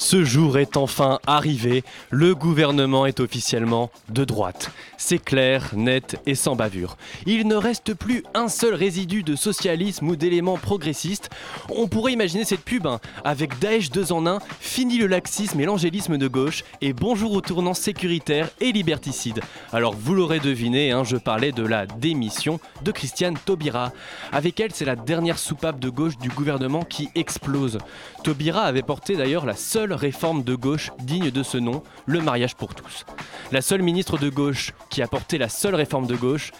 ce jour est enfin arrivé. Le gouvernement est officiellement de droite. C'est clair, net et sans bavure. Il ne reste plus un seul résidu de socialisme ou d'éléments progressistes. On pourrait imaginer cette pub hein, avec Daesh 2 en 1, fini le laxisme et l'angélisme de gauche et bonjour au tournant sécuritaire et liberticide. Alors vous l'aurez deviné, hein, je parlais de la démission de Christiane Taubira. Avec elle, c'est la dernière soupape de gauche du gouvernement qui explose. Taubira avait porté d'ailleurs la seule réforme de gauche digne de ce nom, le mariage pour tous. La seule ministre de gauche qui a porté la seule réforme de gauche,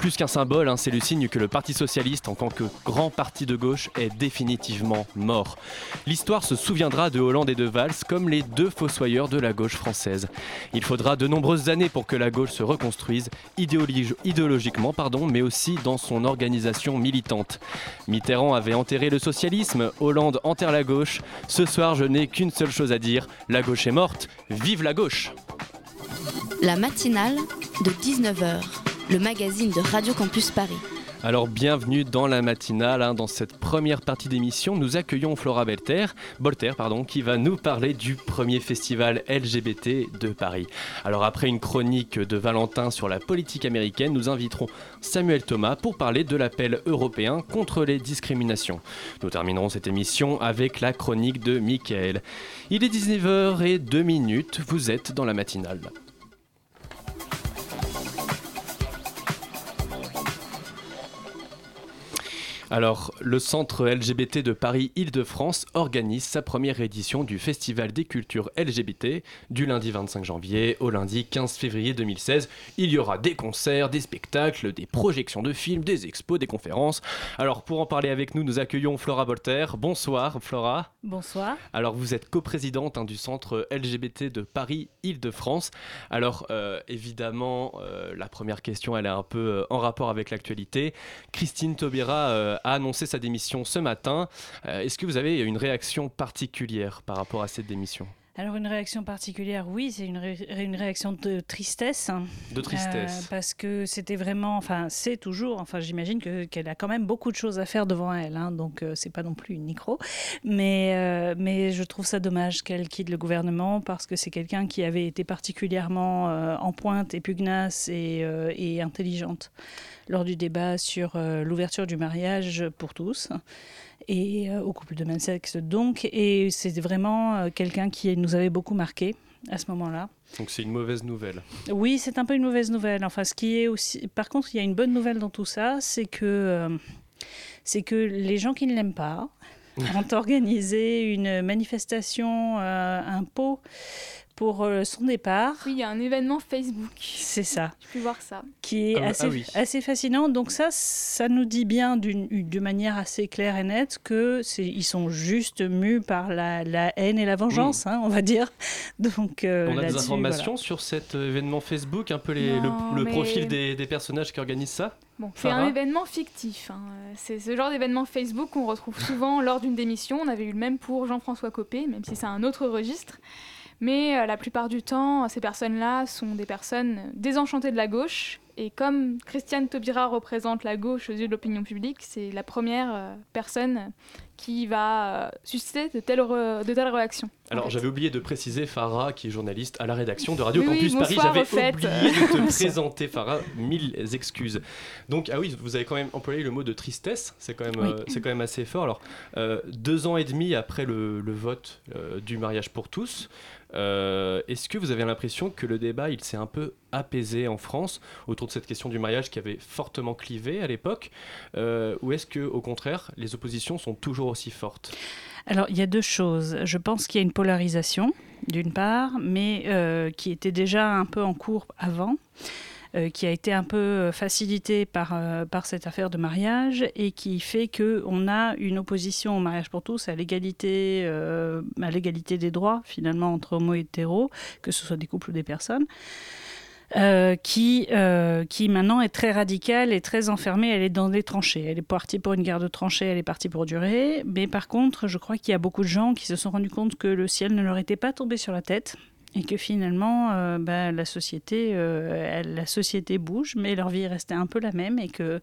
plus qu'un symbole, hein, c'est le signe que le Parti socialiste, en tant que grand parti de gauche, est définitivement mort. L'histoire se souviendra de Hollande et de Valls comme les deux fossoyeurs de la gauche française. Il faudra de nombreuses années pour que la gauche se reconstruise, idéologi- idéologiquement, pardon, mais aussi dans son organisation militante. Mitterrand avait enterré le socialisme, Hollande enterre la gauche. Ce soir, je n'ai qu'une seule chose à dire, la gauche est morte, vive la gauche La matinale de 19h, le magazine de Radio Campus Paris. Alors bienvenue dans la matinale, hein. dans cette première partie d'émission, nous accueillons Flora Bolter pardon, qui va nous parler du premier festival LGBT de Paris. Alors après une chronique de Valentin sur la politique américaine, nous inviterons Samuel Thomas pour parler de l'appel européen contre les discriminations. Nous terminerons cette émission avec la chronique de Michael. Il est 19h et 2 minutes, vous êtes dans la matinale. Alors, le centre LGBT de Paris-Île-de-France organise sa première édition du Festival des cultures LGBT du lundi 25 janvier au lundi 15 février 2016. Il y aura des concerts, des spectacles, des projections de films, des expos, des conférences. Alors, pour en parler avec nous, nous accueillons Flora Bolter. Bonsoir, Flora. Bonsoir. Alors, vous êtes coprésidente hein, du centre LGBT de Paris-Île-de-France. Alors, euh, évidemment, euh, la première question, elle est un peu euh, en rapport avec l'actualité. Christine Taubira a annoncé sa démission ce matin. Euh, Est-ce que vous avez une réaction particulière par rapport à cette démission? Alors une réaction particulière, oui, c'est une, ré- une réaction de tristesse. De tristesse. euh, parce que c'était vraiment, enfin c'est toujours, enfin j'imagine que- qu'elle a quand même beaucoup de choses à faire devant elle, hein, donc euh, c'est pas non plus une micro. Mais, euh, mais je trouve ça dommage qu'elle quitte le gouvernement parce que c'est quelqu'un qui avait été particulièrement euh, en pointe et pugnace et, et intelligente lors du débat sur l'ouverture du mariage pour tous et euh, au couple de même sexe donc et c'est vraiment euh, quelqu'un qui nous avait beaucoup marqué à ce moment-là. Donc c'est une mauvaise nouvelle. Oui, c'est un peu une mauvaise nouvelle. Enfin, ce qui est aussi, par contre, il y a une bonne nouvelle dans tout ça, c'est que euh, c'est que les gens qui ne l'aiment pas ont organisé une manifestation, euh, un pot pour euh, son départ. Oui, il y a un événement Facebook. C'est ça, J'ai pu voir ça. qui est Ah, assez, ah oui. assez fascinant. Donc ça, ça nous dit bien d'une de manière assez claire et nette que c'est ils sont juste mus par la, la haine et la vengeance, hein, on va dire. Donc euh, On a des informations sur cet euh, événement Facebook, un peu les- le- Non, le, mais- profil des, des personnages qui organisent ça? Bon, c'est un événement fictif. hein. C'est ce genre d'événement Facebook qu'on retrouve souvent lors d'une démission. On avait eu le même pour Jean-François Copé, même si c'est un autre registre. Mais euh, la plupart du temps, ces personnes-là sont des personnes désenchantées de la gauche. Et comme Christiane Taubira représente la gauche aux yeux de l'opinion publique, c'est la première euh, personne qui va euh, susciter de telles, re- de telles réactions. en Alors fait. j'avais oublié de préciser Farah, qui est journaliste à la rédaction de Radio Oui, oui, Campus Paris. J'avais oublié de te présenter Farah, mille excuses. Donc ah oui, vous avez quand même employé le mot de tristesse, c'est quand même Oui. euh, c'est quand même assez fort. Alors euh, deux ans et demi après le, le vote euh, du mariage pour tous, euh, est-ce que vous avez l'impression que le débat il s'est un peu apaisé en France autour de cette question du mariage qui avait fortement clivé à l'époque, euh, ou est-ce que au contraire les oppositions sont toujours aussi fortes? Alors, il y a deux choses. Je pense qu'il y a une polarisation, d'une part, mais euh, qui était déjà un peu en cours avant. Qui a été un peu facilité par, par cette affaire de mariage et qui fait qu'on a une opposition au mariage pour tous, à l'égalité, à l'égalité des droits finalement entre homo et hétéro, que ce soit des couples ou des personnes. Euh, qui, euh, qui maintenant est très radicale et très enfermée. Elle est dans des tranchées. Elle est partie pour une guerre de tranchées, elle est partie pour durer. Mais par contre, je crois qu'il y a beaucoup de gens qui se sont rendus compte que le ciel ne leur était pas tombé sur la tête et que finalement euh, bah, la société la société bouge mais leur vie est restée un peu la même et que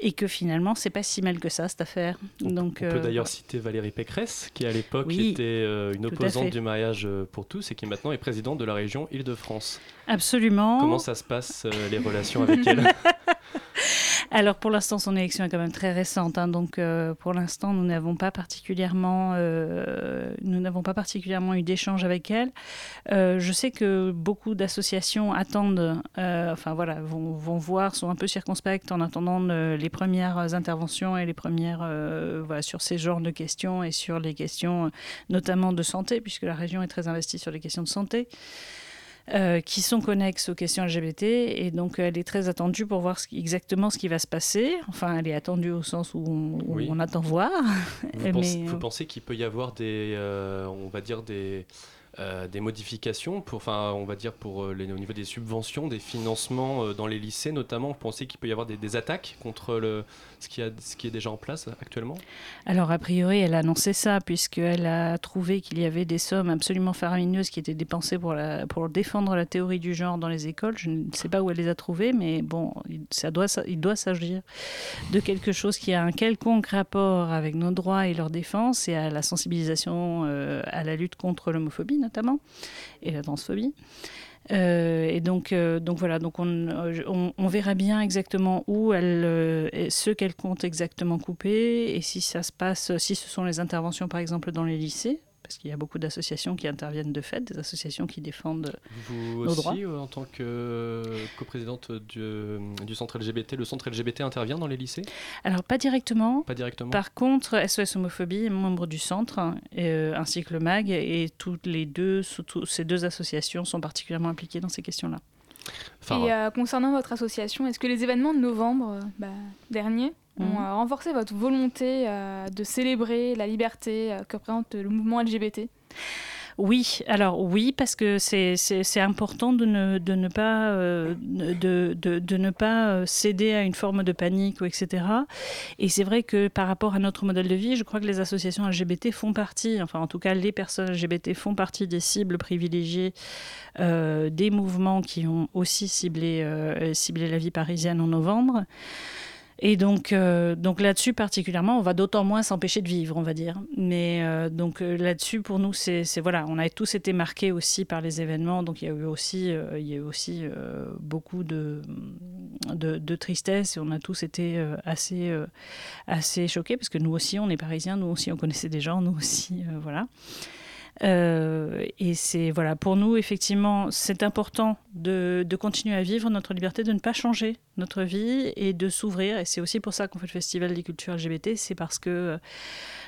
et que finalement c'est pas si mal que ça cette affaire. Donc, on peut euh, d'ailleurs citer Valérie Pécresse qui à l'époque était euh, une opposante du mariage euh, pour tous et qui maintenant est présidente de la région Île-de-France. Absolument. Comment ça se passe les relations avec elle? Alors pour l'instant, son élection est quand même très récente, hein, donc euh, pour l'instant, nous n'avons pas particulièrement, euh, nous n'avons pas particulièrement eu d'échanges avec elle. Euh, je sais que beaucoup d'associations attendent, enfin voilà, vont, voir, sont un peu circonspectes en attendant les premières interventions et les premières, voilà, sur ces genres de questions et sur les questions notamment de santé, puisque la région est très investie sur les questions de santé. Euh, qui sont connexes aux questions LGBT. Et donc, elle est très attendue pour voir exactement ce qui va se passer. Enfin, elle est attendue au sens où on, attend voir. Vous, pensez, vous pensez qu'il peut y avoir des, euh, on va dire des euh, des modifications pour, enfin, on va dire pour euh, les, au niveau des subventions, des financements euh, dans les lycées notamment. Vous pensez qu'il peut y avoir des, attaques contre le, ce, qui est déjà en place actuellement? Alors a priori, elle a annoncé ça puisqu'elle a trouvé qu'il y avait des sommes absolument faramineuses qui étaient dépensées pour, pour défendre la théorie du genre dans les écoles. Je ne sais pas où elle les a trouvées, mais bon, ça doit, il doit s'agir de quelque chose qui a un quelconque rapport avec nos droits et leur défense et à la sensibilisation à la lutte contre l'homophobie notamment, et la transphobie. Euh, et donc, euh, voilà, donc on, on, verra bien exactement où elle, euh, ce qu'elle compte exactement couper et si ça se passe, si ce sont les interventions par exemple dans les lycées, parce qu'il y a beaucoup d'associations qui interviennent de fait, des associations qui défendent Vous nos droits. aussi, en tant que coprésidente du, du, centre LGBT, le centre LGBT intervient dans les lycées? Alors pas directement. Pas directement. Par contre, SOS Homophobie est membre du centre, euh, ainsi que le MAG, et toutes les deux, surtout, ces deux associations sont particulièrement impliquées dans ces questions-là. Et euh, concernant votre association, est-ce que les événements de novembre euh, bah, dernier ont mhm. euh, renforcé votre volonté de célébrer la liberté que représente le mouvement LGBT oui, alors oui, parce que c'est important de ne, pas, ne pas céder à une forme de panique, etc. Et c'est vrai que par rapport à notre modèle de vie, je crois que les associations LGBT font partie, enfin en tout cas les personnes LGBT font partie des cibles privilégiées des mouvements qui ont aussi ciblé, ciblé la vie parisienne en novembre. Et donc, euh, donc là-dessus particulièrement, on va d'autant moins s'empêcher de vivre, on va dire. Mais euh, donc euh, là-dessus, pour nous, c'est voilà, on a tous été marqués aussi par les événements. Donc il y a eu aussi, il y a eu aussi beaucoup de, de, de, tristesse et on a tous été assez, assez choqués parce que nous aussi, on est parisiens, nous aussi, on connaissait des gens, nous aussi, voilà. Euh, et c'est voilà, pour nous, effectivement, c'est important de, de, continuer à vivre notre liberté, de ne pas changer notre vie et de s'ouvrir. Et c'est aussi pour ça qu'on fait le Festival des cultures LGBT. C'est parce que euh,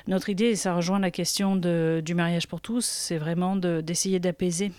notre idée, et ça rejoint la question de, du mariage pour tous, c'est vraiment d'essayer d'apaiser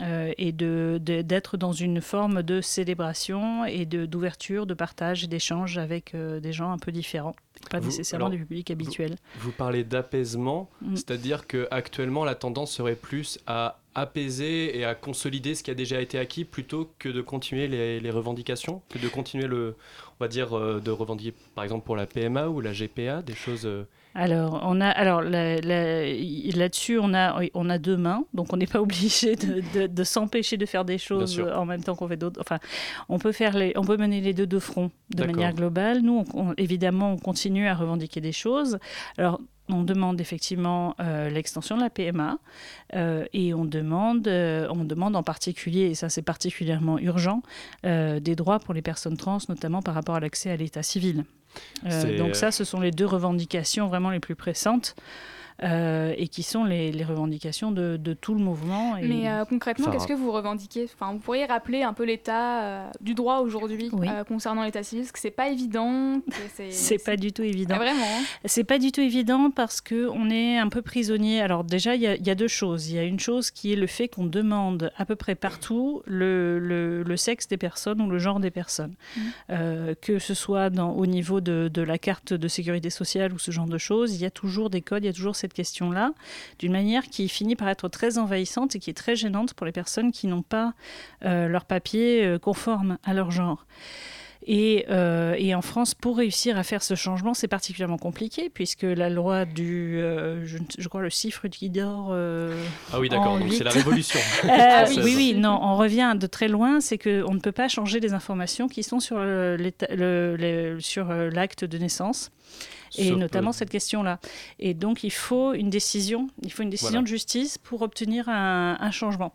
euh, et d'être de, d'être dans une forme de célébration et d'ouverture, de, partage, d'échange avec des gens un peu différents pas nécessairement du public habituel. Vous, parlez d'apaisement, mm. c'est-à-dire que actuellement la tendance serait plus à apaiser et à consolider ce qui a déjà été acquis plutôt que de continuer les, les revendications, que de continuer le, on va dire, euh, de revendiquer par exemple pour la PMA ou la GPA, des choses. Euh, alors, on a, alors là-dessus, on a, on a deux mains, donc on n'est pas obligé de, de, s'empêcher de faire des choses en même temps qu'on fait d'autres. Enfin, on peut faire les, on peut mener les deux de front de manière globale. Nous, évidemment, on continue à revendiquer des choses. Alors, on demande effectivement euh, l'extension de la PMA euh, et on demande, euh, on demande en particulier, et ça c'est particulièrement urgent, des droits pour les personnes trans, notamment par rapport à l'accès à l'état civil. donc ça, ce sont les deux revendications vraiment les plus pressantes. Euh, et qui sont les, les revendications de, de, tout le mouvement. Et... Mais euh, concrètement, enfin, qu'est-ce que vous revendiquez? Enfin, Vous pourriez rappeler un peu l'état euh, du droit aujourd'hui oui. Euh, concernant l'état civil, parce que c'est pas évident. C'est pas du tout évident. Ah, vraiment hein. C'est pas du tout évident parce qu'on est un peu prisonnier. Alors déjà, il y, y, a deux choses. Il y a une chose qui est le fait qu'on demande à peu près partout le, le, le, sexe des personnes ou le genre des personnes. Mmh. que ce soit dans, au niveau de, de la carte de sécurité sociale ou ce genre de choses, il y a toujours des codes, il y a toujours cette question-là, d'une manière qui finit par être très envahissante et qui est très gênante pour les personnes qui n'ont pas euh, leur papier euh, conforme à leur genre. Et, euh, et, en France, pour réussir à faire ce changement, c'est particulièrement compliqué, puisque la loi du, euh, je, je, crois, le cifre qui dort. Euh, ah oui, d'accord, donc c'est la révolution. oui, oui, non, on revient de très loin, c'est qu'on ne peut pas changer les informations qui sont sur l'acte de naissance et notamment peu. cette question-là. Et donc, il faut une décision, il faut une décision voilà. de justice pour obtenir un, un changement.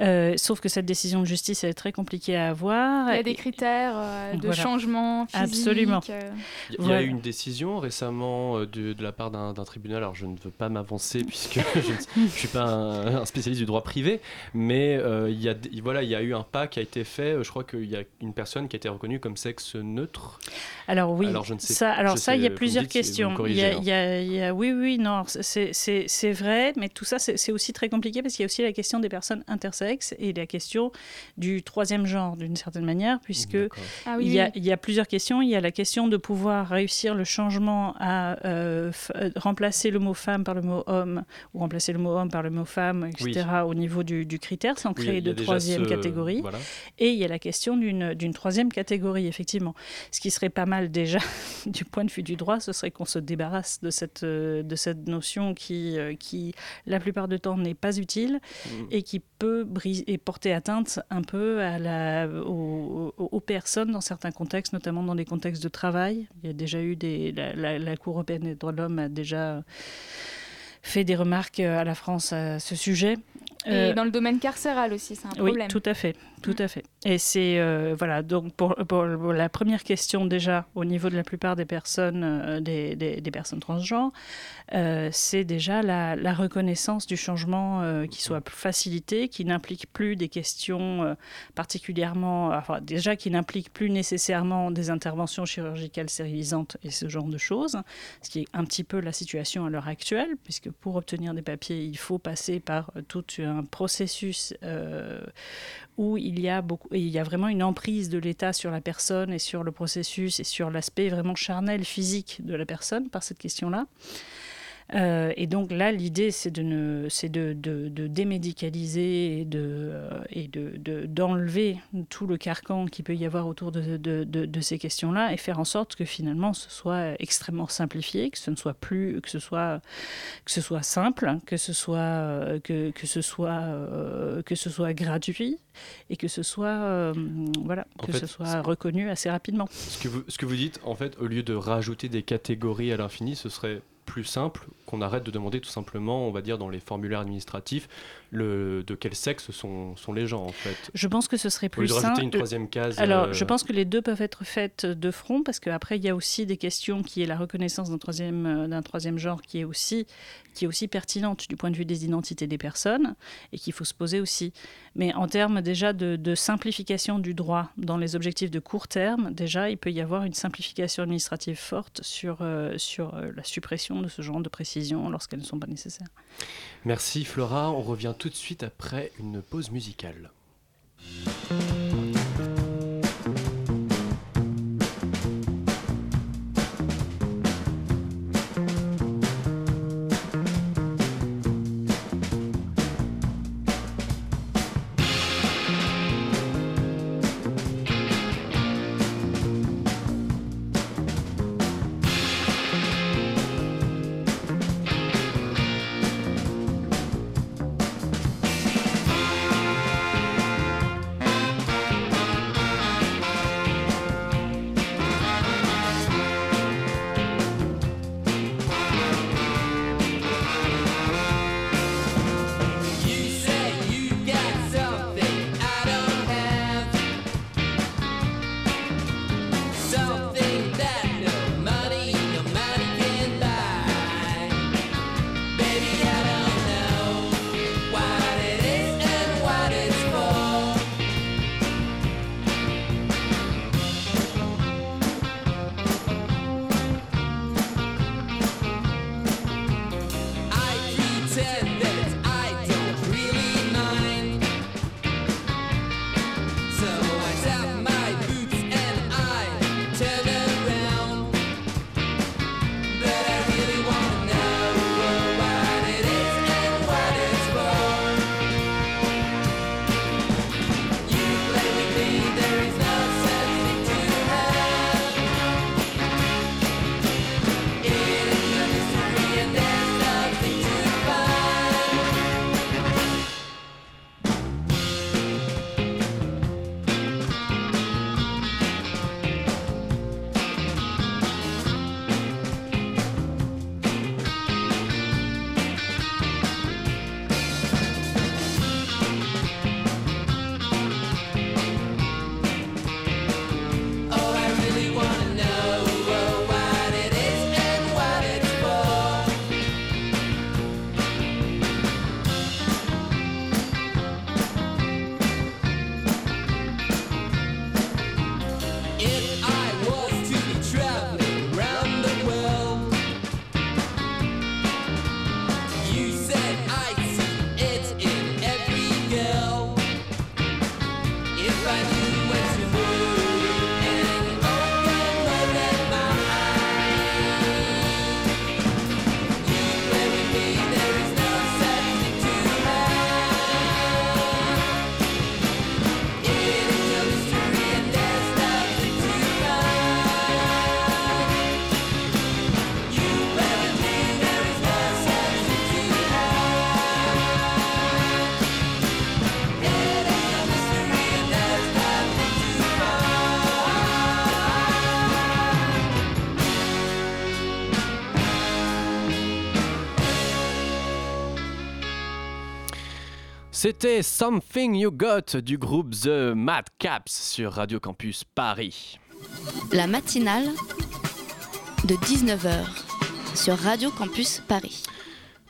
Euh, sauf que cette décision de justice est très compliquée à avoir. Il y a des critères euh, de voilà. changement physique. Absolument. Euh... Il y a voilà. eu une décision récemment de, de la part d'un tribunal. Alors je ne veux pas m'avancer puisque je ne suis pas un, un, spécialiste du droit privé, mais euh, il, y a, voilà, il y a eu un pas qui a été fait. Je crois qu'il y a une personne qui a été reconnue comme sexe neutre. Alors oui, alors, je ne sais, ça, alors je ça, sais, il y a plusieurs questions. Il y a, hein. il y a, il y a, oui, oui, non, c'est vrai, mais tout ça, c'est aussi très compliqué parce qu'il y a aussi la question des personnes intersexes et la question du troisième genre, d'une certaine manière, puisque ah, oui, il, y a, oui. il, y a, plusieurs questions. Il y a la question de pouvoir réussir le changement à euh, remplacer le mot femme par le mot homme ou remplacer le mot homme par le mot femme, etc. Oui. au niveau du, du critère, sans créer de troisième ce... catégorie. Voilà. Et il y a la question d'une troisième catégorie, effectivement. Ce qui serait pas mal déjà du point de vue du droit, ce serait qu'on se débarrasse de cette, de cette notion qui, qui, la plupart du temps, n'est pas utile mmh. et qui peut briser et porter atteinte un peu à la, aux, aux, personnes dans certains contextes, notamment dans des contextes de travail. Il y a déjà eu des. La, la, la Cour européenne des droits de l'homme a déjà fait des remarques à la France à ce sujet. Et euh, dans le domaine carcéral aussi, c'est un problème. Oui, tout à fait, tout à fait. Et c'est euh, voilà donc pour, la première question déjà au niveau de la plupart des personnes, euh, des, personnes transgenres, euh, c'est déjà la, reconnaissance du changement qui soit facilité, qui n'implique plus des questions particulièrement, enfin déjà qui n'implique plus nécessairement des interventions chirurgicales stérilisantes et ce genre de choses, ce qui est un petit peu la situation à l'heure actuelle, puisque pour obtenir des papiers, il faut passer par tout un processus où il y, a beaucoup, il y a vraiment une emprise de l'État sur la personne et sur le processus et sur l'aspect vraiment charnel, physique de la personne par cette question-là. Euh, et donc là, l'idée, c'est de, ne, de, de, de, démédicaliser et de, euh, et de, d'enlever tout le carcan qui peut y avoir autour de, ces questions-là et faire en sorte que finalement ce soit extrêmement simplifié, que ce ne soit plus, que ce soit, que ce soit simple, que ce soit, que, que ce soit, euh, que ce soit gratuit et que ce soit, euh, voilà, en que fait, ce soit reconnu assez rapidement. Ce que, vous, ce que vous dites, en fait, au lieu de rajouter des catégories à l'infini, ce serait plus simple qu'on arrête de demander tout simplement, on va dire, dans les formulaires administratifs, le, de quel sexe sont, sont les gens en fait. Je pense que ce serait plus simple. simple. une troisième case. Alors, euh... je pense que les deux peuvent être faites de front parce qu'après il y a aussi des questions qui est la reconnaissance d'un troisième d'un troisième genre qui est aussi qui est aussi pertinente du point de vue des identités des personnes et qu'il faut se poser aussi. Mais en termes déjà de, de, simplification du droit dans les objectifs de court terme, déjà il peut y avoir une simplification administrative forte sur euh, sur la suppression de ce genre de lorsqu'elles ne sont pas nécessaires. Merci Flora, on revient tout de suite après une pause musicale. C'était Something You Got du groupe The Mad Caps sur Radio Campus Paris. La matinale de 19h sur Radio Campus Paris.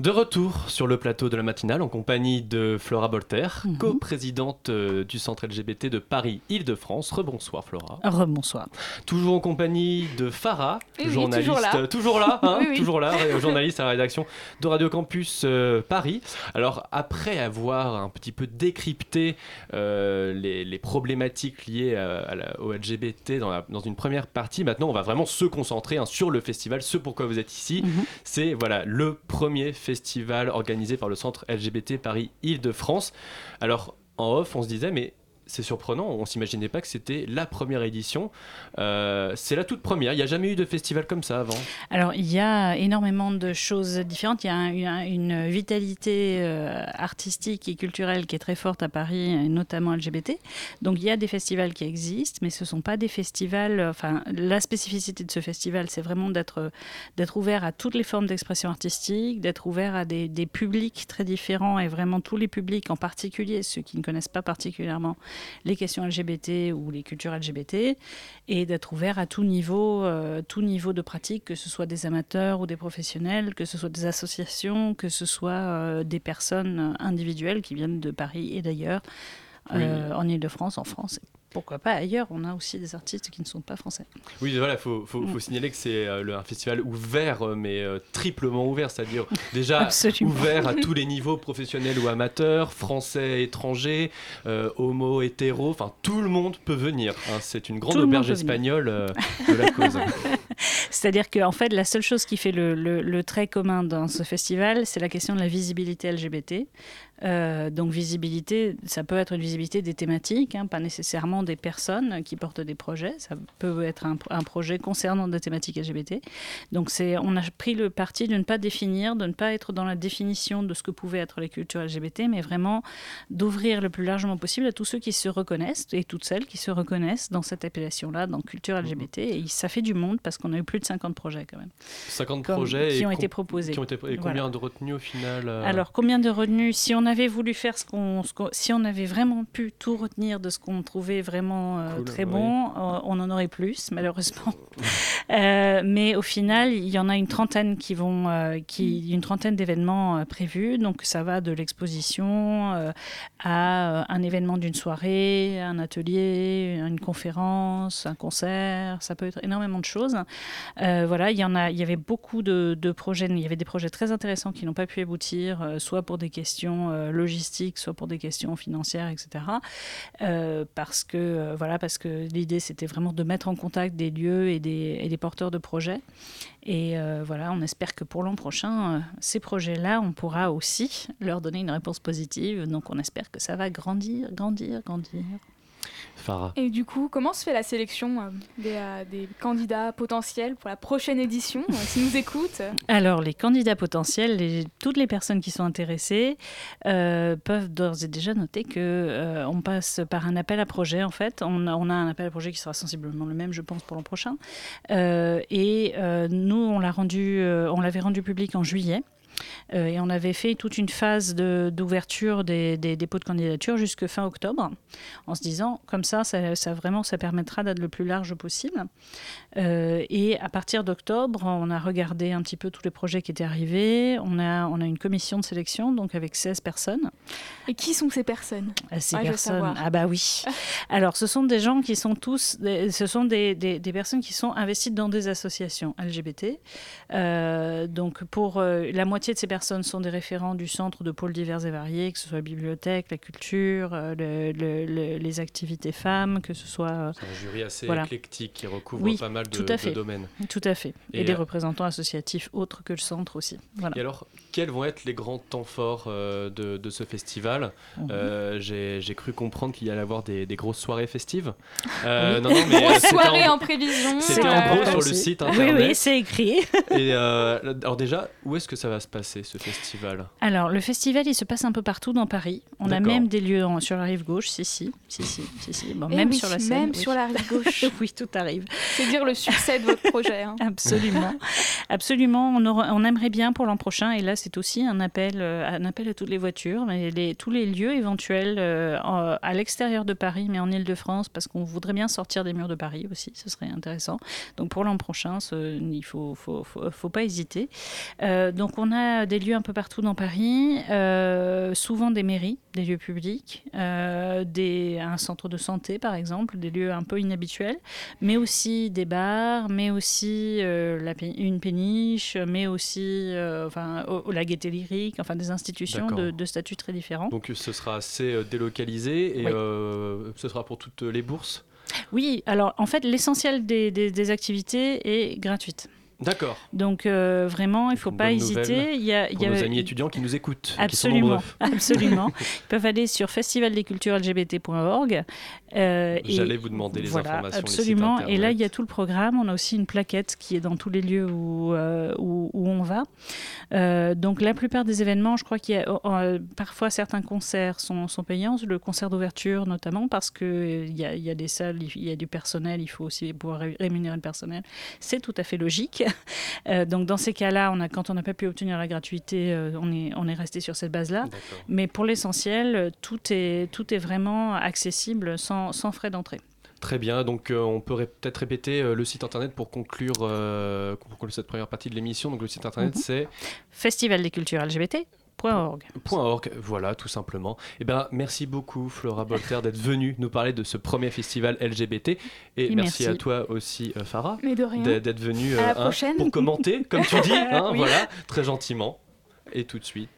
De retour sur le plateau de la matinale en compagnie de Flora Bolter, Mhm. coprésidente euh, du centre LGBT de Paris-Île-de-France. Rebonsoir Flora. Rebonsoir. Toujours en compagnie de Farah, oui, journaliste. toujours là. euh, toujours là, hein, Oui, oui. toujours là, euh, journaliste à la rédaction de Radio Campus euh, Paris. Alors, après avoir un petit peu décrypté euh, les, les problématiques liées à- à la- au LGBT dans, la- dans une première partie, maintenant on va vraiment se concentrer hein, sur le festival, ce pourquoi vous êtes ici. Mhm. C'est voilà le premier festival organisé par le centre LGBT Paris Île-de-France. Alors en off, on se disait mais c'est surprenant, on s'imaginait pas que c'était la première édition. Euh, c'est la toute première. Il n'y a jamais eu de festival comme ça avant. Alors, il y a énormément de choses différentes. Il y a un- un- une vitalité euh, artistique et culturelle qui est très forte à Paris, notamment LGBT. Donc, il y a des festivals qui existent, mais ce ne sont pas des festivals. euh, Enfin, la spécificité de ce festival, c'est vraiment d'être ouvert à toutes les formes d'expression artistique, d'être ouvert à des publics très différents et vraiment tous les publics, en particulier ceux qui ne connaissent pas particulièrement les questions LGBT ou les cultures LGBT, et d'être ouvert à tout niveau, euh, tout niveau de pratique, que ce soit des amateurs ou des professionnels, que ce soit des associations, que ce soit euh, des personnes individuelles qui viennent de Paris et d'ailleurs, euh, en Ile-de-France, en France. Pourquoi pas ailleurs On a aussi des artistes qui ne sont pas français. Oui, voilà, faut, faut, Mm. faut signaler que c'est euh, un festival ouvert, euh, mais euh, triplement ouvert, c'est-à-dire déjà Absolument. ouvert à tous les niveaux professionnels ou amateurs, français, étrangers, euh, homo, hétéro, enfin tout le monde peut venir. hein. C'est une grande Tout auberge espagnole euh, de la cause. C'est-à-dire qu'en fait, la seule chose qui fait le, le- le trait commun dans ce festival, c'est la question de la visibilité LGBT. Euh, donc visibilité, ça peut être une visibilité des thématiques, hein, pas nécessairement des personnes qui portent des projets. Ça peut être un, un projet concernant des thématiques LGBT. Donc c'est, on a pris le parti de ne pas définir, de ne pas être dans la définition de ce que pouvaient être les cultures LGBT, mais vraiment d'ouvrir le plus largement possible à tous ceux qui se reconnaissent et toutes celles qui se reconnaissent dans cette appellation-là, dans culture LGBT. Et ça fait du monde parce qu'on a eu plus de 50 projets quand même 50 comme- projets qui ont été proposés. qui ont été- et Voilà. combien de retenues au final euh, Alors, combien de retenues? Si on avait voulu faire ce qu'on. si on avait vraiment pu tout retenir de ce qu'on trouvait vraiment euh, Cool, très bon, euh, on en aurait plus, malheureusement. Euh, mais au final, il y en a une trentaine qui vont. euh, qui, une trentaine d'événements prévus. Donc, ça va de l'exposition à un événement d'une soirée, un atelier, une conférence, un concert. Ça peut être énormément de choses. Voilà, il y en a, il y avait beaucoup de, de projets. Il y avait des projets très intéressants qui n'ont pas pu aboutir, soit pour des questions logistiques, soit pour des questions financières, etc. Euh, parce que euh, voilà, parce que l'idée c'était vraiment de mettre en contact des lieux et des, et des porteurs de projets. Et euh, voilà, on espère que pour l'an prochain, euh, ces projets-là, on pourra aussi leur donner une réponse positive. Donc on espère que ça va grandir, grandir, grandir. Farah. Et du coup, comment se fait la sélection euh, des, euh, des candidats potentiels pour la prochaine édition euh, S'ils nous écoutent, euh, Alors, les candidats potentiels, les- toutes les personnes qui sont intéressées euh, peuvent d'ores et déjà noter que euh, on passe par un appel à projet. En fait, on a, on a un appel à projet qui sera sensiblement le même, je pense, pour l'an prochain. Euh, et euh, nous, on l'a rendu, euh, on l'avait rendu public en juillet. Euh, et on avait fait toute une phase d'ouverture des, des dépôts de candidature jusque fin octobre, en se disant comme ça, ça, ça vraiment, ça permettra d'être le plus large possible. Euh, et à partir d'octobre, on a regardé un petit peu tous les projets qui étaient arrivés. On a, on a une commission de sélection, donc avec 16 personnes. et qui sont ces personnes? Euh, Ces Ah, personnes, savoir. ah bah oui. Alors, ce sont des gens qui sont tous, ce sont des, des, des personnes qui sont investies dans des associations LGBT. Euh, donc, pour euh, la moitié de ces personnes sont des référents du centre de pôles divers et variés, que ce soit la bibliothèque, la culture, euh, le- le- le- les activités femmes, que ce soit euh, C'est un jury assez Voilà. éclectique qui recouvre Oui, pas mal de, tout à de fait. domaines. tout à fait, et, Et, des euh, représentants associatifs autres que le centre aussi. Voilà. Et alors, quels vont être les grands temps forts euh, de, de ce festival Mhm. Euh, J'ai cru comprendre qu'il y allait avoir des, des grosses soirées festives. Euh, Non, non, mais euh, Grosse c'était soirée en, en prévision. c'était en gros sur le site Oui, internet. oui, c'est écrit. Et euh, alors déjà, où est-ce que ça va se passer ce festival? Alors, le festival, il se passe un peu partout dans Paris. On a même des lieux en- sur la rive gauche, si, si, si, si, si, si. Bon, eh même oui, sur la Seine. Même oui. sur la rive gauche. oui, tout arrive. C'est dire le succès de votre projet. hein. Absolument. Absolument. On, aura- on aimerait bien pour l'an prochain, et là, c'est c'est aussi un appel, un appel à toutes les voitures, mais tous les lieux éventuels à l'extérieur de Paris, mais en Ile-de-France, parce qu'on voudrait bien sortir des murs de Paris aussi, ce serait intéressant. Donc pour l'an prochain, il ne faut, pas hésiter. donc on a des lieux un peu partout dans Paris, souvent des mairies, des lieux publics, un centre de santé par exemple, des lieux un peu inhabituels, mais aussi des bars, mais aussi une péniche, mais aussi euh, enfin, la gaieté lyrique, enfin des institutions de, de, statut très différents. Donc ce sera assez euh, délocalisé et euh, ce sera pour toutes les bourses? Oui, alors en fait l'essentiel des, des activités est gratuite. D'accord. Donc euh, vraiment, il ne faut pas hésiter. Il y a, y a nos amis étudiants qui nous écoutent. Absolument, absolument. Ils peuvent aller sur festivaldescultureslgbt.org. Euh, J'allais vous demander les informations. Absolument. et là, il y a tout le programme. On a aussi une plaquette qui est dans tous les lieux où, euh, où, on va. donc la plupart des événements, je crois qu'il y a oh, oh, parfois certains concerts sont, sont payants. Le concert d'ouverture notamment parce qu'il y a, y a des salles, il y a du personnel. Il faut aussi pouvoir rémunérer le personnel. C'est tout à fait logique. Euh, donc dans ces cas-là, on a, quand on n'a pas pu obtenir la gratuité, euh, on, est, on est resté sur cette base-là. Mais pour l'essentiel, tout est, tout est vraiment accessible sans, sans frais d'entrée. Très bien, donc euh, on peut peut-être répéter le site internet pour conclure, pour conclure cette première partie de l'émission. Donc le site internet mhm. c'est Festival des cultures LGBT .org. .org, voilà, tout simplement. Eh ben, merci beaucoup, Flora Bolter, d'être venue nous parler de ce premier festival LGBT. Et, merci, à toi aussi, euh, Farah, d'être venue euh, pour commenter, comme tu dis, hein, voilà, très gentiment. Et tout de suite,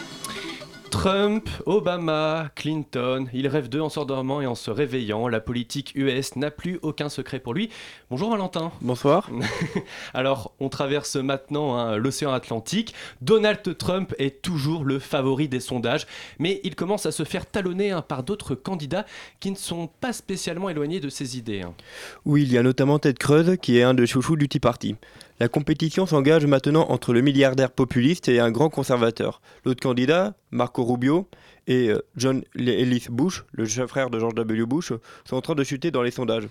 Trump, Obama, Clinton, il rêve d'eux en s'endormant et en se réveillant. La politique US n'a plus aucun secret pour lui. Bonjour Valentin. Bonsoir. Alors, on traverse maintenant hein, l'océan Atlantique. Donald Trump est toujours le favori des sondages, mais il commence à se faire talonner hein, par d'autres candidats qui ne sont pas spécialement éloignés de ses idées. Hein. Oui, il y a notamment Ted Cruz, qui est un de chouchous du Tea Party. La compétition s'engage maintenant entre le milliardaire populiste et un grand conservateur. L'autre candidat, Marco Rubio, et euh, John Ellis Bush, le frère de George W. Bush, sont en train de chuter dans les sondages.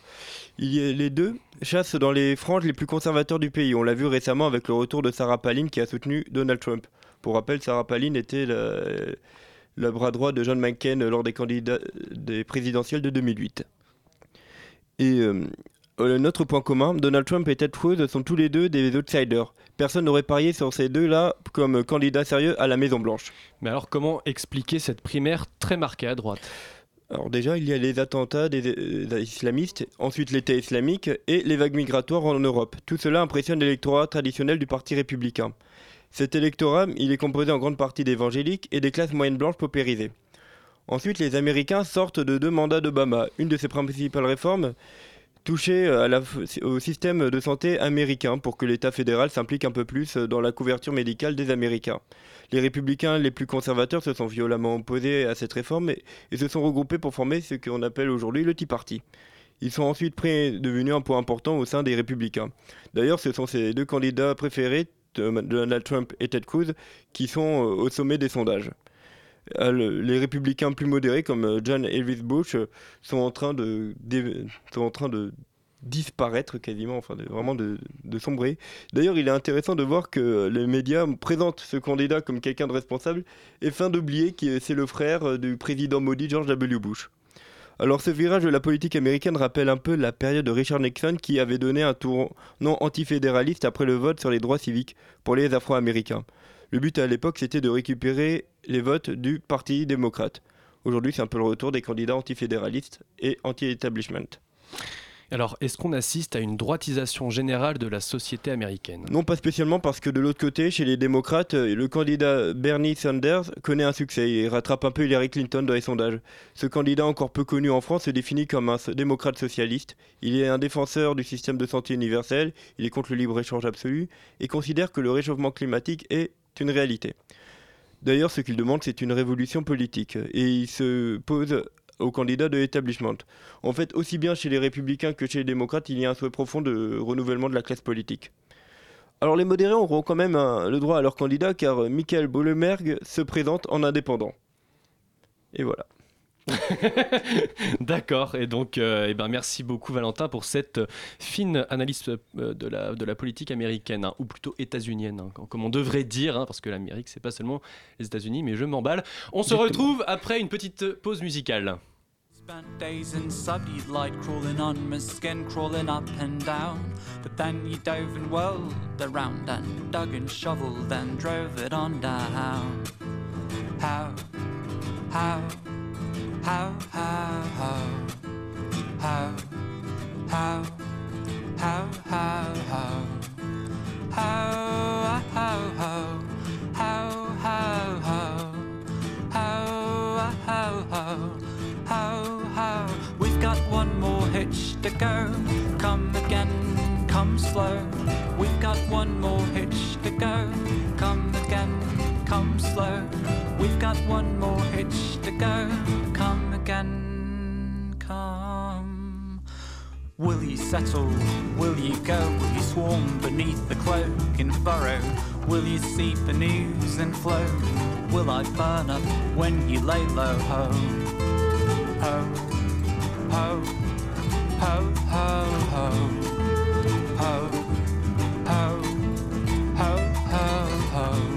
les deux chassent dans les franges les plus conservateurs du pays. On l'a vu récemment avec le retour de Sarah Palin qui a soutenu Donald Trump. Pour rappel, Sarah Palin était le, bras droit de John McCain lors des, candidats, des présidentielles de 2008. Et euh, euh, notre point commun, Donald Trump et Ted Cruz sont tous les deux des outsiders. Personne n'aurait parié sur ces deux-là comme candidats sérieux à la Maison Blanche. Mais alors comment expliquer cette primaire très marquée à droite? Alors déjà, il y a les attentats des, des, islamistes, ensuite l'État islamique et les vagues migratoires en Europe. Tout cela impressionne l'électorat traditionnel du Parti républicain. Cet électorat, il est composé en grande partie d'évangéliques et des classes moyennes blanches paupérisées. Ensuite, les Américains sortent de deux mandats d'Obama. Une de ses principales réformes, toucher euh, au système de santé américain pour que l'État fédéral s'implique un peu plus euh, dans la couverture médicale des Américains. Les républicains les plus conservateurs se sont violemment opposés à cette réforme et, se sont regroupés pour former ce qu'on appelle aujourd'hui le Tea Party. Ils sont ensuite devenus un point important au sein des républicains. D'ailleurs, ce sont ces deux candidats préférés, Donald Trump et Ted Cruz, qui sont euh, au sommet des sondages. Euh, les républicains plus modérés comme euh, John Elvis Bush euh, sont en train de, disparaître quasiment, enfin vraiment de, sombrer. D'ailleurs, il est intéressant de voir que les médias présentent ce candidat comme quelqu'un de responsable et fin d'oublier que c'est le frère du président maudit George W. Bush. Alors ce virage de la politique américaine rappelle un peu la période de Richard Nixon qui avait donné un tour non antifédéraliste après le vote sur les droits civiques pour les Afro-Américains. Le but à l'époque, c'était de récupérer les votes du Parti démocrate. Aujourd'hui, c'est un peu le retour des candidats antifédéralistes et anti-establishment. Alors, est-ce qu'on assiste à une droitisation générale de la société américaine? Non, pas spécialement, parce que de l'autre côté, chez les démocrates, le candidat Bernie Sanders connaît un succès et rattrape un peu Hillary Clinton dans les sondages. Ce candidat encore peu connu en France se définit comme un démocrate socialiste. Il est un défenseur du système de santé universel, il est contre le libre-échange absolu et considère que le réchauffement climatique est une réalité. D'ailleurs, ce qu'il demande, c'est une révolution politique. Et il se pose au candidat de l'établissement. En fait, aussi bien chez les républicains que chez les démocrates, il y a un souhait profond de renouvellement de la classe politique. Alors les modérés auront quand même le droit à leur candidat car Michael Bollemerg se présente en indépendant. Et voilà. D'accord, et donc euh, eh ben, merci beaucoup Valentin pour cette fine analyse euh, de, la, de la politique américaine, hein, ou plutôt états-unienne, hein, comme on devrait dire, hein, parce que l'Amérique c'est pas seulement les États-Unis, mais je m'emballe. On se retrouve après une petite pause musicale. Spent days in subby light crawling on my skin, crawling up and down. But then you dove and whirled around and dug and shoveled and drove it on down. How, how, how, how, how, how, how, how, how, how, how, how, how, one more hitch to go. Come again, come slow. We've got one more hitch to go. Come again, come slow. We've got one more hitch to go. Come come. Will you settle? Will you go? Will you swarm beneath the cloak in furrow? Will you see the news and flow? Will I burn up when you lay low? Ho, ho, ho, ho, ho, ho, ho, ho, ho, ho. Ho,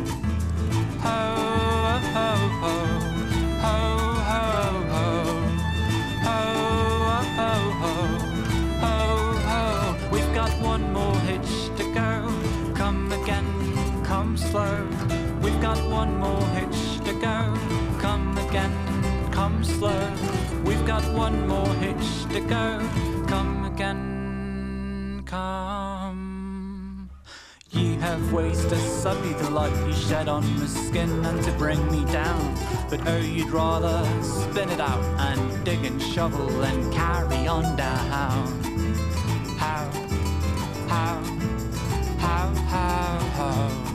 We've got one more hitch to go. Come again, come. Ye have wasted subtly the light you shed on my skin and to bring me down. But oh, you'd rather spin it out and dig and shovel and carry on down. How, how, how, how, how,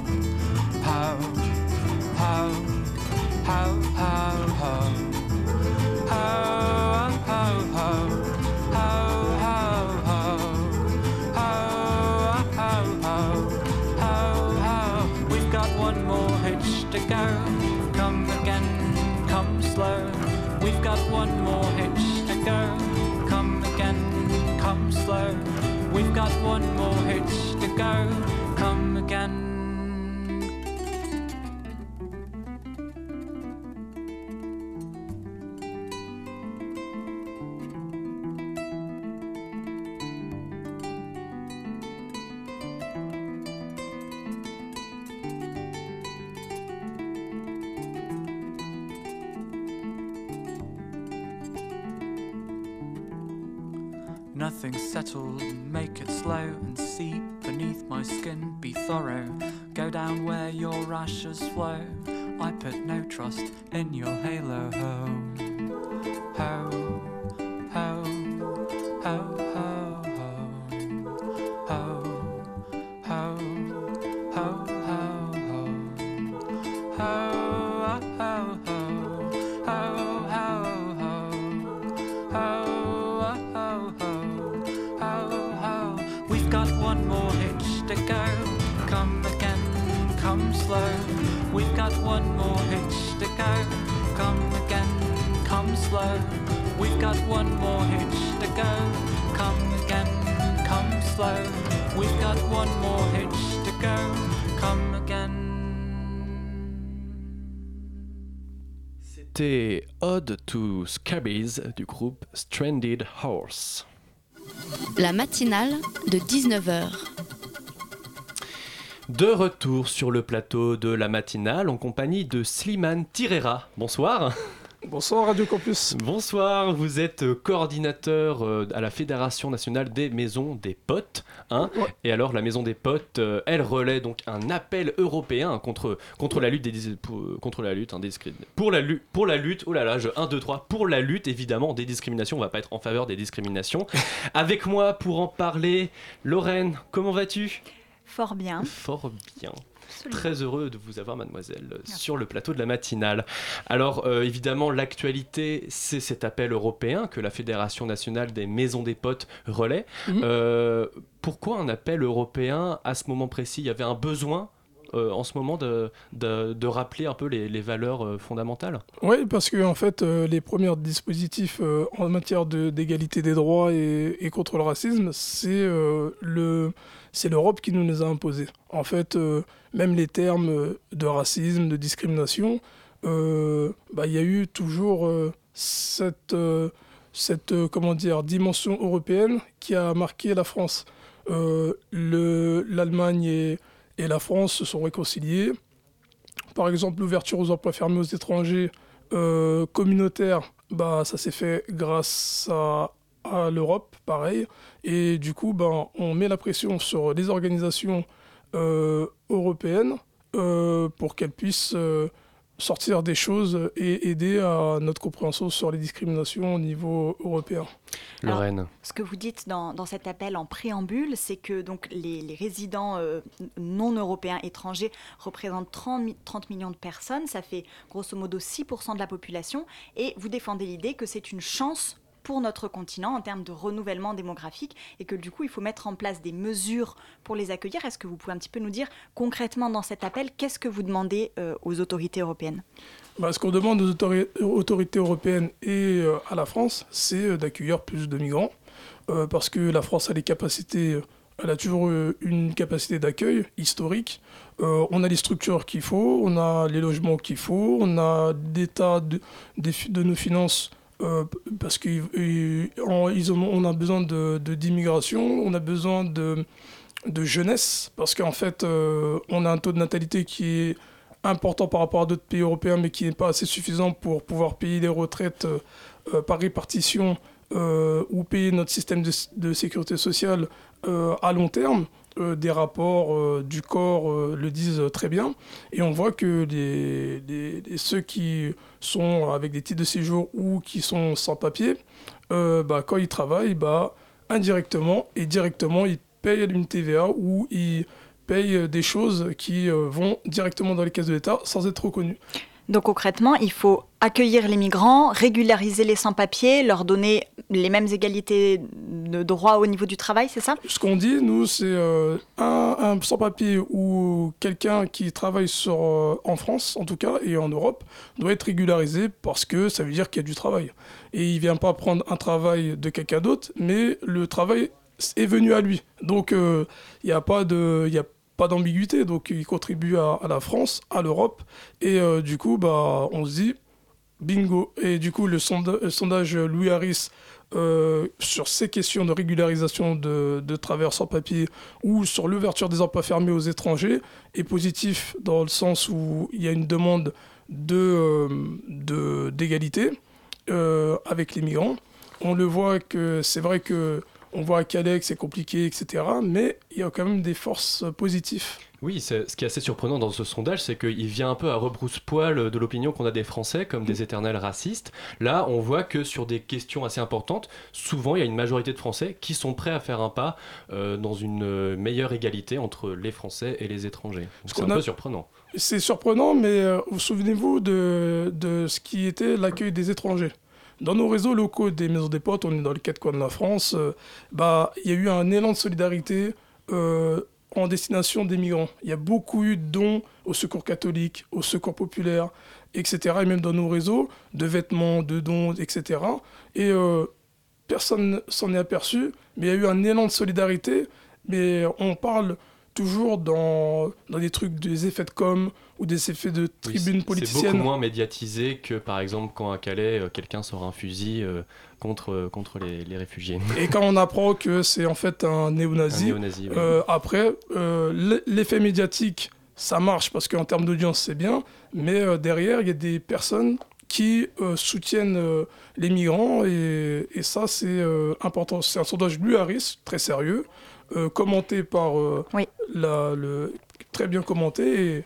C'était Ode to Scabies du groupe Stranded Horse. La matinale de 19h. De retour sur le plateau de la matinale en compagnie de Slimane Tirera. Bonsoir. Bonsoir Radio Campus. Bonsoir, vous êtes euh, coordinateur euh, à la Fédération nationale des maisons des potes. hein. Ouais. Et alors la maison des potes, euh, elle relaie donc un appel européen contre, contre la lutte des contre la lutte hein, des pour la lutte pour la lutte. Oh là là, je 1 2 3 pour la lutte évidemment des discriminations, on va pas être en faveur des discriminations. Avec moi pour en parler, Lorraine, comment vas-tu? Fort bien. Fort bien. Absolument. Très heureux de vous avoir, mademoiselle, sur le plateau de la matinale. Alors, euh, évidemment, l'actualité, c'est cet appel européen que la Fédération nationale des maisons des potes relaie. Mhm. Euh, pourquoi un appel européen à ce moment précis Il y avait un besoin en ce moment de, de, rappeler un peu les, valeurs fondamentales Oui, parce que en fait, les premiers dispositifs en matière d'égalité des droits et, contre le racisme, c'est le c'est l'Europe qui nous les a imposés. En fait, même les termes de racisme, de discrimination, bah, il y a eu toujours cette cette euh, comment dire, dimension européenne qui a marqué la France. Euh, L'Allemagne et, et, la France se sont réconciliés. Par exemple, l'ouverture aux emplois fermés aux étrangers euh, communautaires, bah, ça s'est fait grâce à, l'Europe, pareil. Et du coup, ben, on met la pression sur les organisations euh, européennes pour qu'elles puissent sortir des choses et aider à notre compréhension sur les discriminations au niveau européen. Lorraine. ce que vous dites dans, dans, cet appel en préambule, c'est que donc les, les résidents euh, non européens étrangers représentent 30, 30, millions de personnes, ça fait grosso modo 6% de la population, et vous défendez l'idée que c'est une chance pour notre continent en termes de renouvellement démographique et que du coup il faut mettre en place des mesures pour les accueillir. Est-ce que vous pouvez un petit peu nous dire concrètement dans cet appel, qu'est-ce que vous demandez euh, aux autorités européennes? Bah, Ce qu'on demande aux autorités européennes et euh, à la France, c'est euh, d'accueillir plus de migrants parce que la France a les capacités elle a toujours une capacité d'accueil historique. on a les structures qu'il faut, on a les logements qu'il faut, on a l'état de, de, nos finances euh, parce qu'on a besoin d'immigration, de, on a besoin de, de jeunesse, parce qu'en fait, euh, on a un taux de natalité qui est important par rapport à d'autres pays européens, mais qui n'est pas assez suffisant pour pouvoir payer les retraites euh, par répartition ou payer notre système de, de sécurité sociale à long terme. Euh, des rapports euh, du corps euh, le disent très bien. Et on voit que ceux qui sont avec des titres de séjour ou qui sont sans papier, bah, quand ils travaillent, bah, indirectement et directement, ils payent une TVA ou ils payent des choses qui vont directement dans les caisses de l'État sans être reconnus. Donc concrètement, il faut accueillir les migrants, régulariser les sans-papiers, leur donner les mêmes égalités de droits au niveau du travail, c'est ça? Ce qu'on dit, nous, c'est euh, un, sans-papier ou quelqu'un qui travaille euh, en France, en tout cas, et en Europe, doit être régularisé parce que ça veut dire qu'il y a du travail. Et il ne vient pas prendre un travail de quelqu'un d'autre, mais le travail est venu à lui. Donc euh, il n'y a pas de... Y a pas d'ambiguïté. Donc il contribue à, la France, à l'Europe. Et euh, du coup, bah, on se dit, bingo. Et du coup, le, sondage Louis Harris euh, sur ces questions de régularisation de, de travailleurs sans papier ou sur l'ouverture des emplois fermés aux étrangers est positif dans le sens où il y a une demande de, euh, d'égalité avec les migrants. On le voit que c'est vrai que on voit à Calais que c'est compliqué, etc. Mais il y a quand même des forces positives. Oui, ce qui est assez surprenant dans ce sondage, c'est qu'il vient un peu à rebrousse-poil de l'opinion qu'on a des Français comme des éternels racistes. Là, on voit que sur des questions assez importantes, souvent il y a une majorité de Français qui sont prêts à faire un pas euh, dans une meilleure égalité entre les Français et les étrangers. C'est un peu surprenant. C'est surprenant, mais euh, vous souvenez-vous de, de ce qui était l'accueil des étrangers? Dans nos réseaux locaux des maisons des potes, on est dans les quatre coins de la France, euh, bah, il y a eu un élan de solidarité euh, en destination des migrants. Il y a beaucoup eu de dons au secours catholique, au secours populaire, etc. Et même dans nos réseaux, de vêtements, de dons, etc. Et euh, personne s'en est aperçu, mais il y a eu un élan de solidarité. Mais on parle toujours dans, dans des trucs, des effets de com ou des effets de tribune politicienne. C'est beaucoup moins médiatisé que par exemple quand à Calais, euh, quelqu'un sort un fusil euh, contre, euh, contre les, les, réfugiés. Et quand on apprend que c'est en fait un néo-nazi, après, l'effet médiatique, ça marche parce qu'en termes d'audience, c'est bien, mais derrière, il y a des personnes qui soutiennent les migrants et, et ça, c'est important. C'est un sondage Blue Harris, très sérieux. Euh, commenté par euh, la, le, très bien commenté. Et,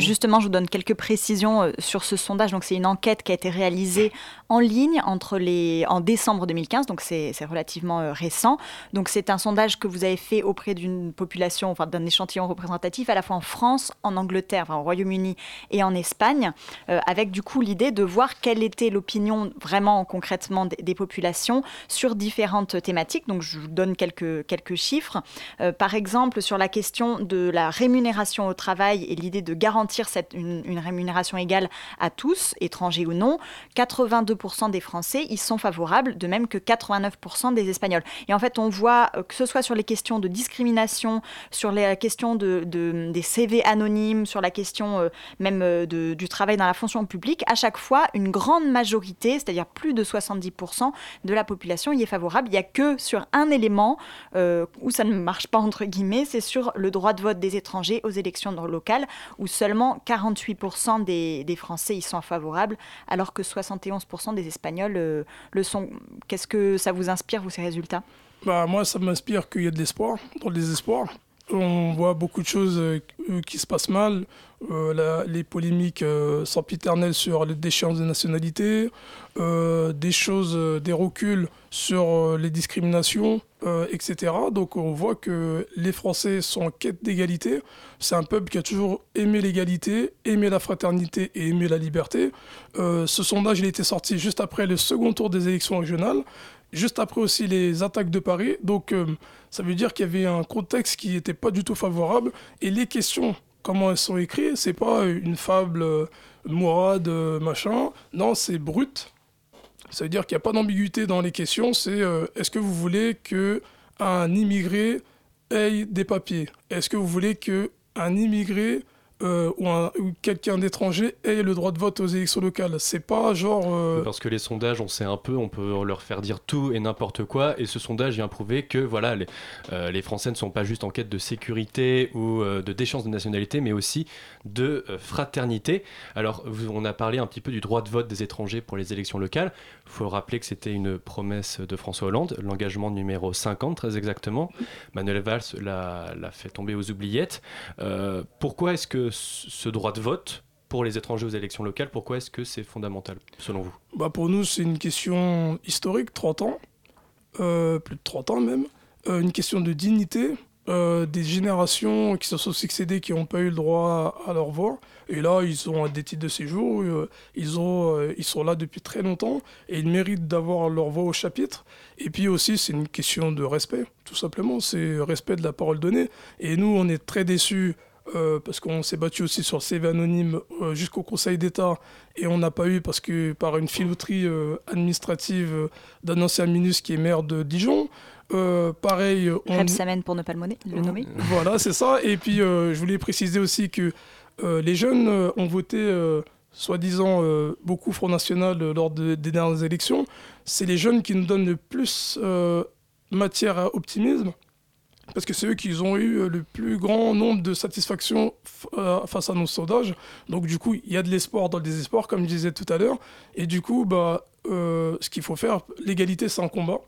Justement, je vous donne quelques précisions euh, sur ce sondage. Donc, c'est une enquête qui a été réalisée en ligne entre les, en décembre 2015, donc c'est relativement euh, récent. Donc c'est un sondage que vous avez fait auprès d'une population, enfin d'un échantillon représentatif à la fois en France, en Angleterre, enfin, au Royaume-Uni et en Espagne, euh, avec du coup l'idée de voir quelle était l'opinion vraiment concrètement des, populations sur différentes thématiques. Donc je vous donne quelques, quelques chiffres. Euh, par exemple, sur la question de la rémunération au travail et l'idée de garantir une, rémunération égale à tous, étrangers ou non, 82% des Français y sont favorables, de même que 89% des Espagnols. Et en fait, on voit euh, que ce soit sur les questions de discrimination, sur les questions de, des CV anonymes, sur la question euh, même euh, du travail dans la fonction publique, à chaque fois, une grande majorité, c'est-à-dire plus de 70% de la population y est favorable. Il n'y a que sur un élément où ça ne marche pas, entre guillemets, c'est sur le droit de vote des étrangers aux élections locales, où seulement 48% des, Français y sont favorables, alors que 71% des Espagnols euh, le sont. Qu'est-ce que ça vous inspire, vous, ces résultats? Bah, Moi, ça m'inspire qu'il y a de l'espoir, dans le désespoir. On voit beaucoup de choses euh, qui se passent mal. Euh, les polémiques sempiternelles sur les déchéances de nationalité, des choses, des reculs sur les discriminations, etc. Donc on voit que les Français sont en quête d'égalité. C'est un peuple qui a toujours aimé l'égalité, aimé la fraternité et aimé la liberté. ce sondage, il été sorti juste après le second tour des élections régionales juste après aussi les attaques de Paris. Donc ça veut dire qu'il y avait un contexte qui n'était pas du tout favorable. Et les questions, comment elles sont écrites, c'est pas une fable euh, mourade, euh, machin. Non, c'est brut. Ça veut dire qu'il n'y a pas d'ambiguïté dans les questions. C'est euh, est-ce que vous voulez que un immigré ait des papiers? Est-ce que vous voulez que un immigré euh, ou, quelqu'un d'étranger ait le droit de vote aux élections locales. C'est pas genre. Euh, Parce que les sondages, on sait un peu, on peut leur faire dire tout et n'importe quoi. Et ce sondage vient prouver que voilà, les, euh, les Français ne sont pas juste en quête de sécurité ou de déchéance de nationalité, mais aussi de fraternité. Alors, on a parlé un petit peu du droit de vote des étrangers pour les élections locales. Il faut rappeler que c'était une promesse de François Hollande, l'engagement numéro 50 très exactement. Manuel Valls l'a fait tomber aux oubliettes. pourquoi est-ce que ce droit de vote pour les étrangers aux élections locales, pourquoi est-ce que c'est fondamental, selon vous? Bah Pour nous, c'est une question historique, 30 ans, euh, plus de 30 ans même, euh, une question de dignité, euh, des générations qui se sont succédées qui n'ont pas eu le droit à leur voix. Et là, ils ont des titres de séjour, ils, ont, ils sont là depuis très longtemps et ils méritent d'avoir leur voix au chapitre. Et puis aussi, c'est une question de respect, tout simplement. C'est respect de la parole donnée. Et nous, on est très déçus euh, parce qu'on s'est battu aussi sur le CV anonyme euh, jusqu'au Conseil d'État et on n'a pas eu parce que par une filouterie euh, administrative d'un ancien ministre qui est maire de Dijon. pareil. On... Semaine pour ne pas le, le nommer. Voilà, c'est ça. Et puis je voulais préciser aussi que les jeunes ont voté soi-disant beaucoup Front National lors des dernières élections. C'est les jeunes qui nous donnent le plus matière à optimisme parce que c'est eux qui ont eu euh, le plus grand nombre de satisfactions euh, face à nos sondages. Donc du coup, il y a de l'espoir dans le désespoir, comme je disais tout à l'heure. Et du coup, bah, euh, ce qu'il faut faire, l'égalité, c'est un combat.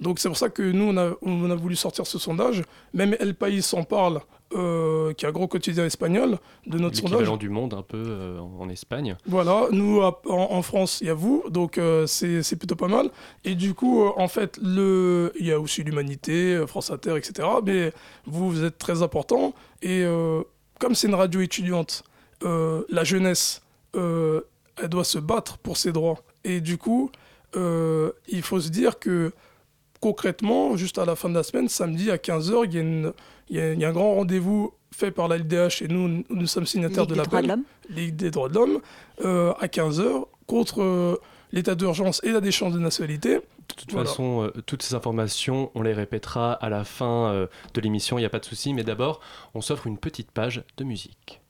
Donc c'est pour ça que nous, on a, on a voulu sortir ce sondage. Même El País s'en parle euh, qui est un gros quotidien espagnol, de notre sondage. Du monde un peu euh, en Espagne. Voilà, nous en, France, il y a vous, donc euh, c'est plutôt pas mal. Et du coup, en fait, le... il y a aussi l'humanité, France Inter, etc. Mais vous, vous êtes très important. Et comme c'est une radio étudiante, la jeunesse, elle doit se battre pour ses droits. Et du coup, il faut se dire que concrètement, juste à la fin de la semaine, samedi à 15h, il y a une il y, a un grand rendez-vous fait par la LDH et nous, nous sommes signataires de l'appel. Ligue des droits de l'homme, euh, à 15h, contre euh, l'état d'urgence et la déchéance de nationalité. De toute façon, euh, toutes ces informations, on les répétera à la fin de l'émission, il n'y a pas de souci. Mais d'abord, on s'offre une petite page de musique.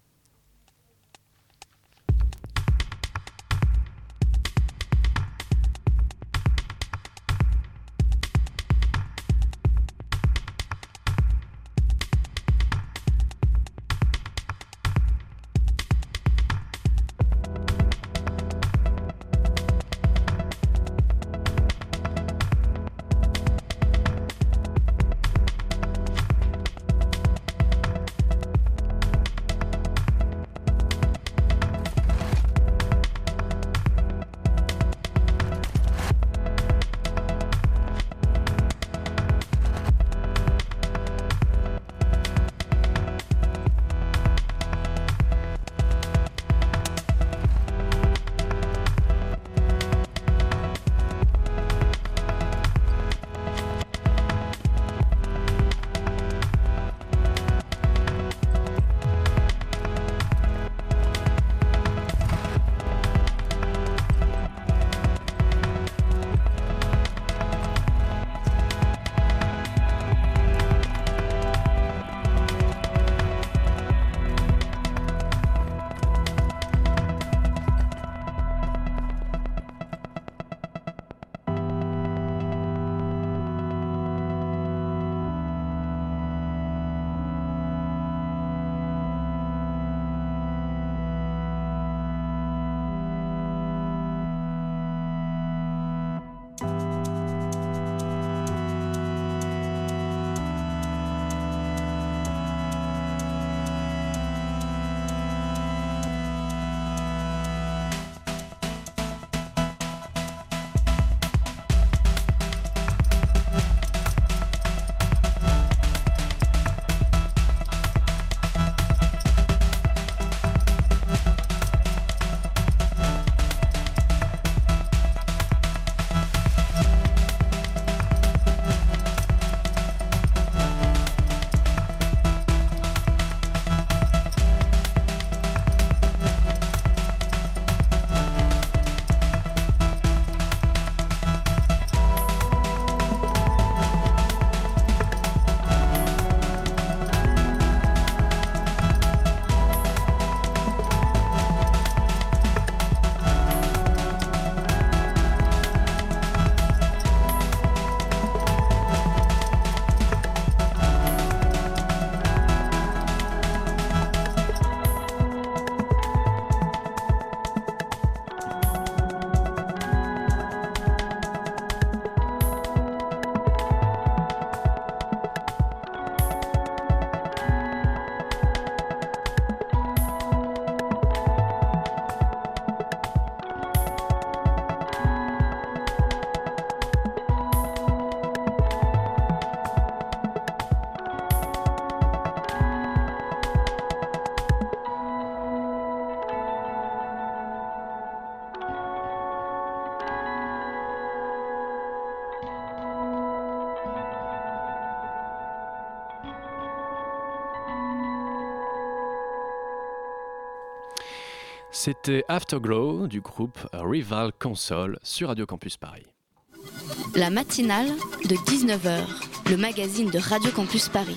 C'était Afterglow du groupe Rival Console sur Radio Campus Paris. La matinale de 19h, le magazine de Radio Campus Paris.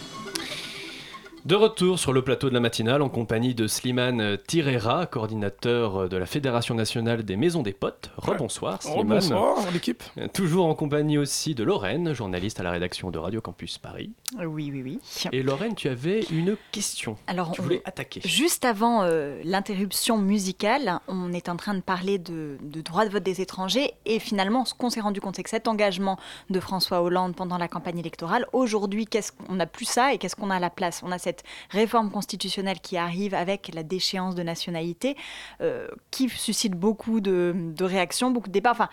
De retour sur le plateau de la matinale en compagnie de Slimane Tirera, coordinateur de la Fédération nationale des maisons des potes. Rebonsoir Slimane. Bonsoir l'équipe. Toujours en compagnie aussi de Lorraine, journaliste à la rédaction de Radio Campus Paris. Oui, oui, oui. Et Lorraine, tu avais une question. Alors, tu voulais attaquer. Juste avant euh, l'interruption musicale, on est en train de parler de, de droit de vote des étrangers et finalement, ce qu'on s'est rendu compte, c'est que cet engagement de François Hollande pendant la campagne électorale, aujourd'hui, qu'est-ce qu'on n'a plus ça et qu'est-ce qu'on a à la place? On a cette réforme constitutionnelle qui arrive avec la déchéance de nationalité, euh, qui suscite beaucoup de, réactions, beaucoup de débats. Enfin,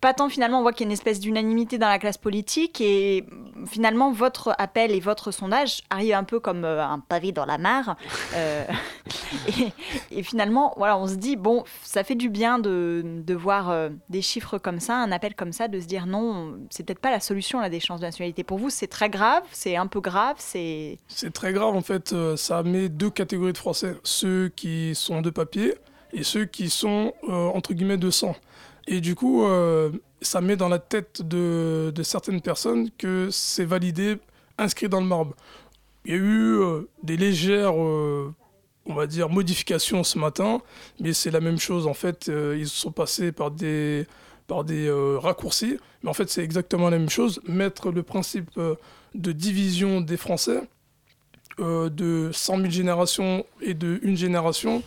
pas tant finalement, on voit qu'il y a une espèce d'unanimité dans la classe politique et finalement, votre appel et votre sondage arrivent un peu comme euh, un pavé dans la mare. Euh, et, finalement, voilà, on se dit, bon, ça fait du bien de, de voir euh, des chiffres comme ça, un appel comme ça, de se dire non, c'est peut-être pas la solution, la déchéance de nationalité. Pour vous, c'est très grave, c'est un peu grave, c'est... C'est très grave, en fait, ça met deux catégories de Français, ceux qui sont de papier et ceux qui sont, entre guillemets, de sang. Et du coup, euh, ça met dans la tête de, certaines personnes que c'est validé, inscrit dans le marbre. Il y a eu euh, des légères, euh, on va dire, modifications ce matin, mais c'est la même chose. En fait, euh, ils sont passés par des, des raccourcis, mais en fait, c'est exactement la même chose. Mettre le principe de division des Français de 100 000 générations et de une génération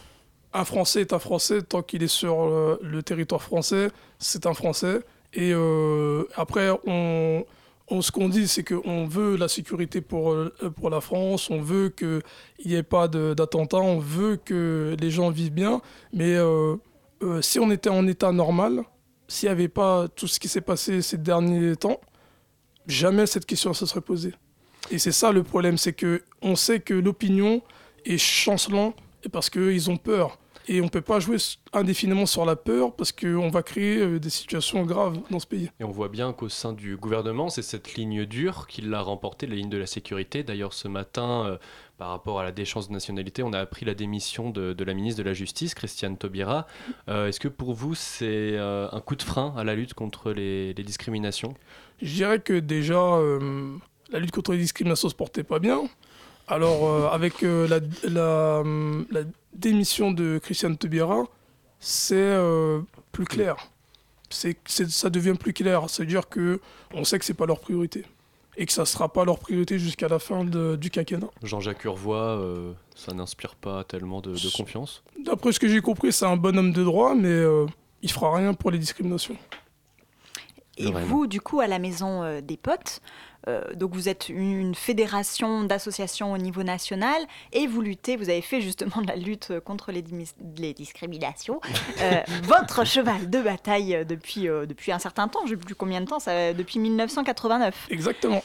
un Français est un Français tant qu'il est sur le, territoire français, c'est un Français. Et euh, après, on, on, ce qu'on dit, c'est qu'on veut la sécurité pour, pour la France, on veut qu'il n'y ait pas d'attentats, on veut que les gens vivent bien. Mais euh, euh, si on était en état normal, s'il n'y avait pas tout ce qui s'est passé ces derniers temps, jamais cette question se serait posée. Et c'est ça le problème, c'est qu'on sait que l'opinion est chancelante parce qu'ils ont peur. Et on ne peut pas jouer indéfiniment sur la peur parce qu'on va créer des situations graves dans ce pays. Et on voit bien qu'au sein du gouvernement, c'est cette ligne dure qui l'a remporté, la ligne de la sécurité. D'ailleurs, ce matin, euh, par rapport à la déchéance de nationalité, on a appris la démission de, de la ministre de la Justice, Christiane Taubira. Euh, Est-ce que pour vous, c'est euh, un coup de frein à la lutte contre les, les discriminations? Je dirais que déjà, euh, la lutte contre les discriminations ne se portait pas bien. Alors, euh, avec euh, la, la, la, démission de Christiane Taubira, c'est euh, plus clair. C'est, ça devient plus clair. C'est-à-dire qu'on sait que ce n'est pas leur priorité. Et que ça ne sera pas leur priorité jusqu'à la fin de, du quinquennat. Jean-Jacques Urvois, ça n'inspire pas tellement de, de confiance? D'après ce que j'ai compris, c'est un bonhomme de droit, mais il ne fera rien pour les discriminations. Et vous, du coup, à la maison des potes, euh, donc vous êtes une fédération d'associations au niveau national et vous luttez, vous avez fait justement de la lutte contre les, les discriminations, euh, votre cheval de bataille depuis, euh, depuis un certain temps, je ne sais plus combien de temps, ça, depuis 1989. Exactement.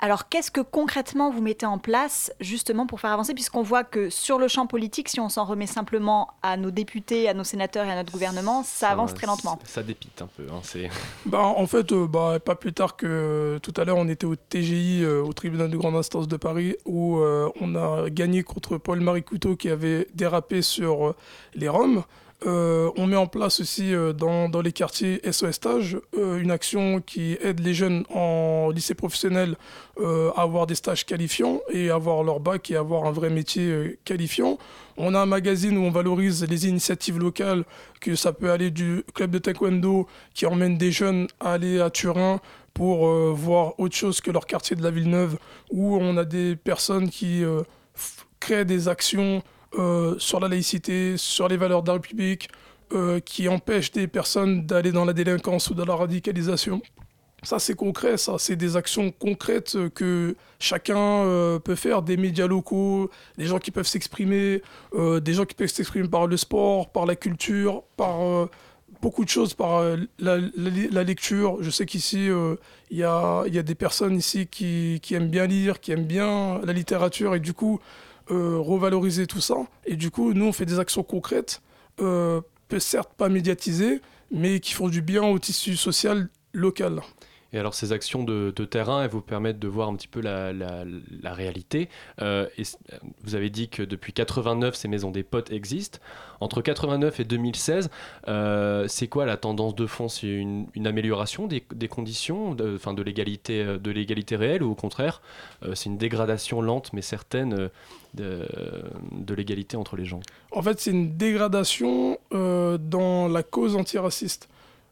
Alors, qu'est-ce que concrètement vous mettez en place justement pour faire avancer, puisqu'on voit que sur le champ politique, si on s'en remet simplement à nos députés, à nos sénateurs et à notre gouvernement, ça, ça avance très lentement. Ça dépite un peu. Hein, bah, en fait, euh, bah, pas plus tard que tout à l'heure, on était au TGI, euh, au tribunal de grande instance de Paris, où euh, on a gagné contre Paul-Marie Couteau qui avait dérapé sur les Roms. Euh, on met en place aussi euh, dans, les quartiers SOS Stage euh, une action qui aide les jeunes en lycée professionnel à avoir des stages qualifiants et avoir leur bac et avoir un vrai métier qualifiant. On a un magazine où on valorise les initiatives locales, que ça peut aller du club de taekwondo qui emmène des jeunes à aller à Turin pour voir autre chose que leur quartier de la Villeneuve, où on a des personnes qui créent des actions euh, sur la laïcité, sur les valeurs de la République, euh, qui empêchent des personnes d'aller dans la délinquance ou dans la radicalisation. Ça, c'est concret, ça, c'est des actions concrètes que chacun euh, peut faire, des médias locaux, des gens qui peuvent s'exprimer, des gens qui peuvent s'exprimer par le sport, par la culture, par beaucoup de choses, par la, lecture. Je sais qu'ici, il y a, y, a, des personnes ici qui, qui aiment bien lire, qui aiment bien la littérature, et du coup, revaloriser tout ça. Et du coup, nous, on fait des actions concrètes, euh, certes pas médiatisées, mais qui font du bien au tissu social local. Et alors ces actions de, terrain, elles vous permettent de voir un petit peu la, réalité. Euh, et vous avez dit que depuis 89, ces maisons des potes existent. Entre 89 et 2016, euh, c'est quoi la tendance de fond? C'est une, amélioration des, conditions, de, enfin de l'égalité, de l'égalité réelle, ou au contraire, euh, c'est une dégradation lente mais certaine de, l'égalité entre les gens? En fait, c'est une dégradation euh, dans la cause antiraciste.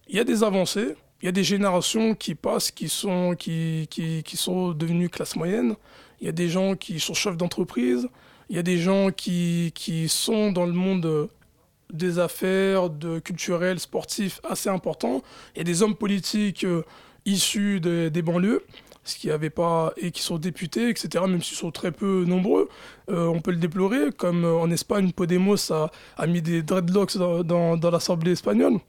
Il y a des avancées, il y a des générations qui passent, qui sont, qui, devenues classe moyenne. Il y a des gens qui sont chefs d'entreprise. Il y a des gens qui, sont dans le monde des affaires, de culturel, sportif assez important. Il y a des hommes politiques euh, issus de, des banlieues ce qui pas et qui sont députés, etc. Même s'ils sont très peu nombreux, euh, on peut le déplorer. Comme euh, en Espagne, Podemos a, mis des dreadlocks dans l'Assemblée espagnole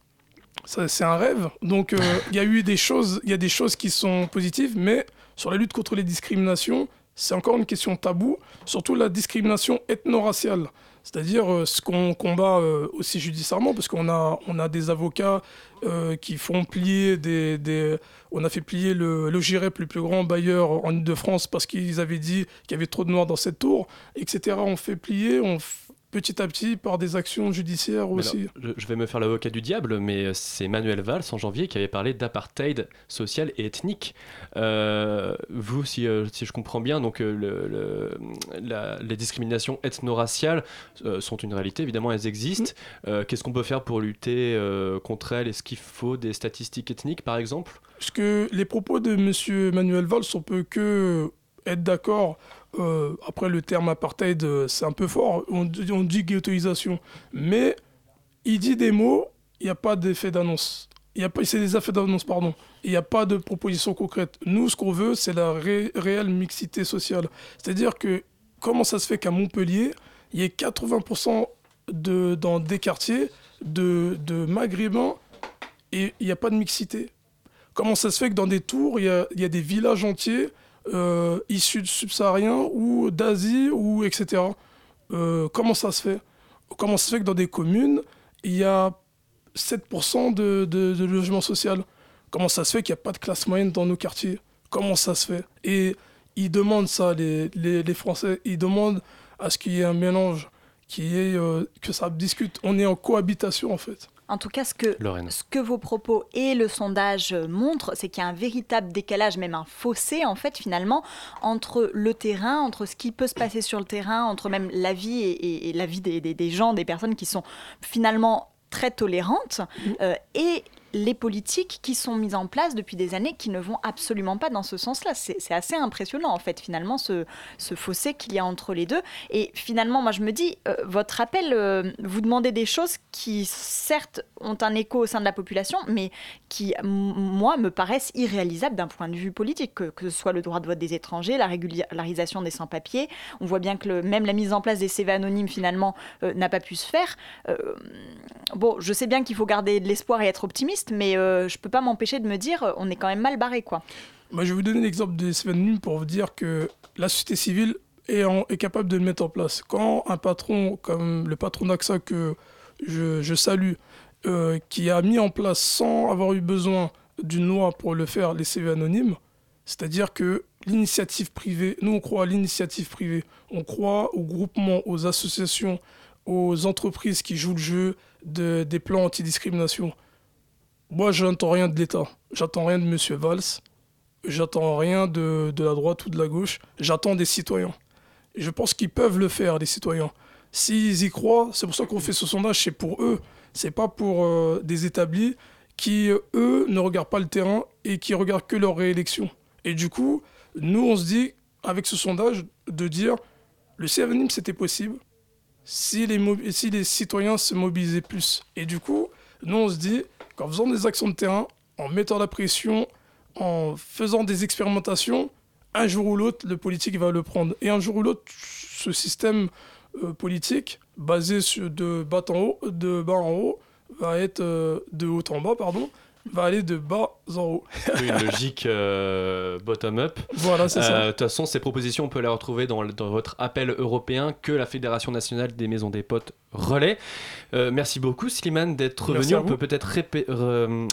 c'est un rêve. Donc il euh, y a eu des choses, il y a des choses qui sont positives, mais sur la lutte contre les discriminations, c'est encore une question taboue, surtout la discrimination ethno-raciale. C'est-à-dire euh, ce qu'on combat euh, aussi judiciairement, parce qu'on a, on a des avocats qui font plier des, des, On a fait plier le, le GIREP, le plus grand bailleur en Ile-de-France, parce qu'ils avaient dit qu'il y avait trop de noirs dans cette tour, etc. On fait plier, on petit à petit par des actions judiciaires aussi. je vais me faire l'avocat du diable, mais c'est Manuel Valls en janvier qui avait parlé d'apartheid social et ethnique. Euh, vous, si, euh, si, je comprends bien, donc euh, le, la, les discriminations ethno-raciales sont une réalité, évidemment elles existent. Mm. Qu'est-ce qu'on peut faire pour lutter contre elles? Est-ce qu'il faut des statistiques ethniques par exemple? Parce que les propos de M. Manuel Valls, on peut que être d'accord euh, après, le terme apartheid, euh, c'est un peu fort. On, dit ghettoisation. Mais il dit des mots, il n'y a pas d'effet d'annonce. C'est des effets d'annonce, pardon. Il n'y a pas de proposition concrète. Nous, ce qu'on veut, c'est la réelle mixité sociale. C'est-à-dire que comment ça se fait qu'à Montpellier, il y ait 80% de, dans des quartiers de, de maghrébins et il n'y a pas de mixité? Comment ça se fait que dans des tours, il y il y a des villages entiers euh, issus de subsahariens ou d'Asie ou etc. Euh, comment ça se fait? Comment ça se fait que dans des communes, il y a 7% de, logement social? Comment ça se fait qu'il n'y a pas de classe moyenne dans nos quartiers? Comment ça se fait? Et ils demandent ça, les, Français, ils demandent à ce qu'il y ait un mélange, euh, que ça discute. On est en cohabitation en fait. En tout cas, ce que, ce que vos propos et le sondage montrent, c'est qu'il y a un véritable décalage, même un fossé, en fait, finalement, entre le terrain, entre ce qui peut se passer sur le terrain, entre même la vie et, et la vie des, des, des, gens, des personnes qui sont finalement très tolérantes, mmh. euh, et les politiques qui sont mises en place depuis des années qui ne vont absolument pas dans ce sens-là. C'est assez impressionnant, en fait, finalement, ce, fossé qu'il y a entre les deux. Et finalement, moi, je me dis, euh, votre appel, euh, vous demandez des choses qui, certes, ont un écho au sein de la population, mais qui, moi, me paraissent irréalisables d'un point de vue politique, que, ce soit le droit de vote des étrangers, la régularisation des sans-papiers. On voit bien que même la mise en place des CV anonymes, finalement, euh, n'a pas pu se faire. Bon, je sais bien qu'il faut garder de l'espoir et être optimiste, mais euh, je peux pas m'empêcher de me dire, euh, on est quand même mal barré, quoi. Moi, je vais vous donner l'exemple des CV anonymes pour vous dire que la société civile est, capable de le mettre en place. Quand un patron, comme le patron d'AXA que je, salue, euh, qui a mis en place sans avoir eu besoin d'une loi pour le faire, les CV anonymes, c'est-à-dire que l'initiative privée, nous on croit à l'initiative privée, on croit aux groupements, aux associations, aux entreprises qui jouent le jeu de, des plans antidiscrimination. Moi, je n'entends rien de l'État. J'attends rien de M. Valls. J'attends rien de, de, la droite ou de la gauche. J'attends des citoyens. Je pense qu'ils peuvent le faire, les citoyens. S'ils y croient, c'est pour ça qu'on fait ce sondage, c'est pour eux. C'est pas pour euh, des établis qui, eux, ne regardent pas le terrain et qui regardent que leur réélection. Et du coup, nous, on se dit, avec ce sondage, de dire le CFNIM, c'était possible si les, si les citoyens se mobilisaient plus. Et du coup, nous, on se dit, qu'en faisant des actions de terrain, en mettant la pression, en faisant des expérimentations, un jour ou l'autre, le politique va le prendre. Et un jour ou l'autre, ce système euh, politique, basé sur de bas en haut, va être euh, de haut en bas, pardon, va aller de bas en haut. oui, une logique euh, bottom-up. Voilà, c'est ça. De toute façon, ces propositions, on peut les retrouver dans, dans, votre appel européen que la Fédération nationale des maisons des potes relaie. Euh, merci beaucoup, Slimane, d'être venu. On peut peut-être répé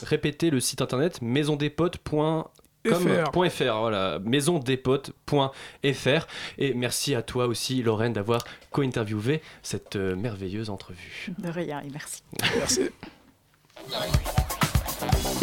répéter le site internet maisondespotes.fr comme .fr, voilà, maisondespotes.fr. Et merci à toi aussi, Lorraine, d'avoir co-interviewé cette euh, merveilleuse entrevue. De rien, et merci. Merci.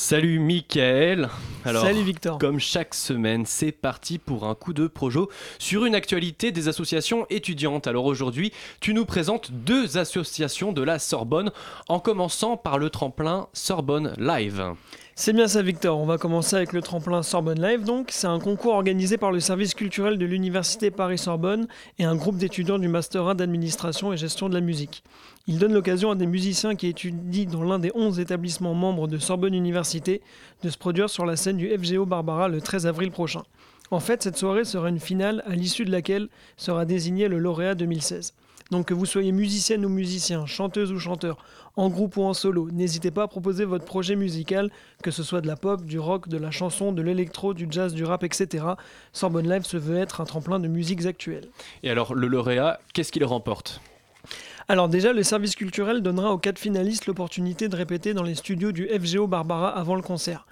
Salut Mickaël Alors, Salut Victor Comme chaque semaine, c'est parti pour un coup de projo sur une actualité des associations étudiantes. Alors aujourd'hui, tu nous présentes deux associations de la Sorbonne, en commençant par le tremplin Sorbonne Live. C'est bien ça Victor, on va commencer avec le tremplin Sorbonne Live donc. C'est un concours organisé par le service culturel de l'Université Paris-Sorbonne et un groupe d'étudiants du Master 1 d'administration et gestion de la musique. Il donne l'occasion à des musiciens qui étudient dans l'un des 11 établissements membres de Sorbonne Université de se produire sur la scène du FGO Barbara le 13 avril prochain. En fait, cette soirée sera une finale à l'issue de laquelle sera désigné le lauréat 2016. Donc que vous soyez musicienne ou musicien, chanteuse ou chanteur, en groupe ou en solo, n'hésitez pas à proposer votre projet musical, que ce soit de la pop, du rock, de la chanson, de l'électro, du jazz, du rap, etc. Sorbonne Live se veut être un tremplin de musiques actuelles. Et alors, le lauréat, qu'est-ce qu'il remporte? Alors déjà, le service culturel donnera aux quatre finalistes l'opportunité de répéter dans les studios du FGO Barbara avant le concert.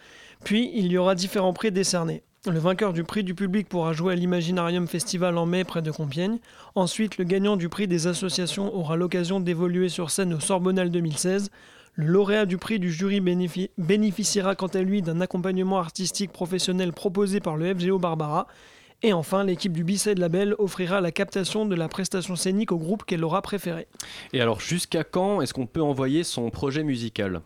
Puis, il y aura différents prix décernés. Le vainqueur du prix du public pourra jouer à l'Imaginarium Festival en mai près de Compiègne. Ensuite, le gagnant du prix des associations aura l'occasion d'évoluer sur scène au Sorbonnal 2016. Le lauréat du prix du jury bénéfi- bénéficiera quant à lui d'un accompagnement artistique professionnel proposé par le FGO Barbara. Et enfin, l'équipe du Bicet Label offrira la captation de la prestation scénique au groupe qu'elle aura préféré. Et alors, jusqu'à quand est-ce qu'on peut envoyer son projet musical?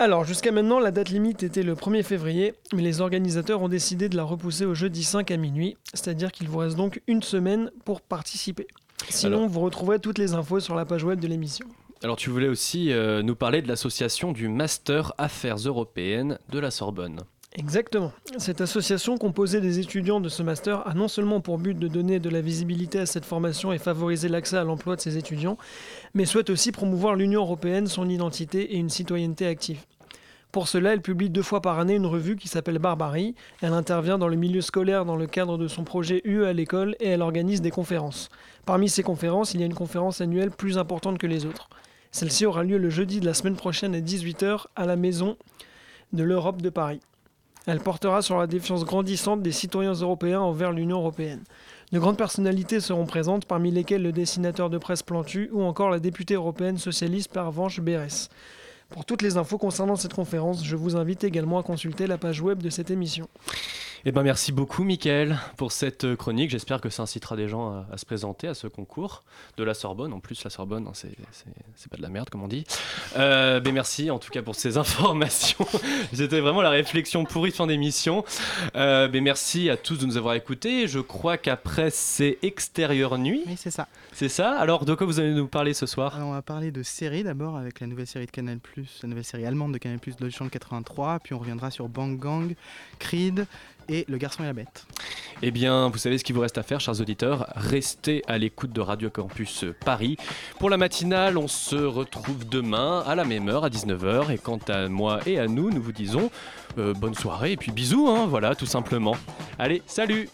Alors, jusqu'à maintenant, la date limite était le 1er février, mais les organisateurs ont décidé de la repousser au jeudi 5 à minuit, c'est-à-dire qu'il vous reste donc une semaine pour participer. Sinon, Alors- vous retrouverez toutes les infos sur la page web de l'émission. Alors, tu voulais aussi euh, nous parler de l'association du Master Affaires européennes de la Sorbonne. Exactement. Cette association composée des étudiants de ce master a non seulement pour but de donner de la visibilité à cette formation et favoriser l'accès à l'emploi de ses étudiants, mais souhaite aussi promouvoir l'Union européenne, son identité et une citoyenneté active. Pour cela, elle publie deux fois par année une revue qui s'appelle Barbarie. Elle intervient dans le milieu scolaire dans le cadre de son projet UE à l'école et elle organise des conférences. Parmi ces conférences, il y a une conférence annuelle plus importante que les autres. Celle-ci aura lieu le jeudi de la semaine prochaine à 18h à la Maison de l'Europe de Paris. Elle portera sur la défiance grandissante des citoyens européens envers l'Union européenne. De grandes personnalités seront présentes, parmi lesquelles le dessinateur de presse Plantu ou encore la députée européenne socialiste Pervenche Berès. Pour toutes les infos concernant cette conférence, je vous invite également à consulter la page web de cette émission. Eh ben, merci beaucoup, Mickaël, pour cette euh, chronique. J'espère que ça incitera des gens à, à se présenter à ce concours de la Sorbonne. En plus, la Sorbonne, hein, c'est- pas de la merde, comme on dit. Euh, ben, merci, en tout cas, pour ces informations. C'était vraiment la réflexion pourrie de fin d'émission. Euh, ben, merci à tous de nous avoir écoutés. Je crois qu'après, c'est Extérieur Nuit. Oui, c'est ça. C'est ça Alors, de quoi vous allez nous parler ce soir? Alors, on va parler de séries d'abord avec la nouvelle série de Canal+, la nouvelle série allemande de Canal+, Deutschland 83, puis on reviendra sur Bang Gang, Creed et Le Garçon et la Bête. Eh bien, vous savez ce qu'il vous reste à faire, chers auditeurs. Restez à l'écoute de Radio Campus Paris. Pour la matinale, on se retrouve demain à la même heure, à 19h. Et quant à moi et à nous, nous vous disons euh, bonne soirée et puis bisous, hein, voilà, tout simplement. Allez, salut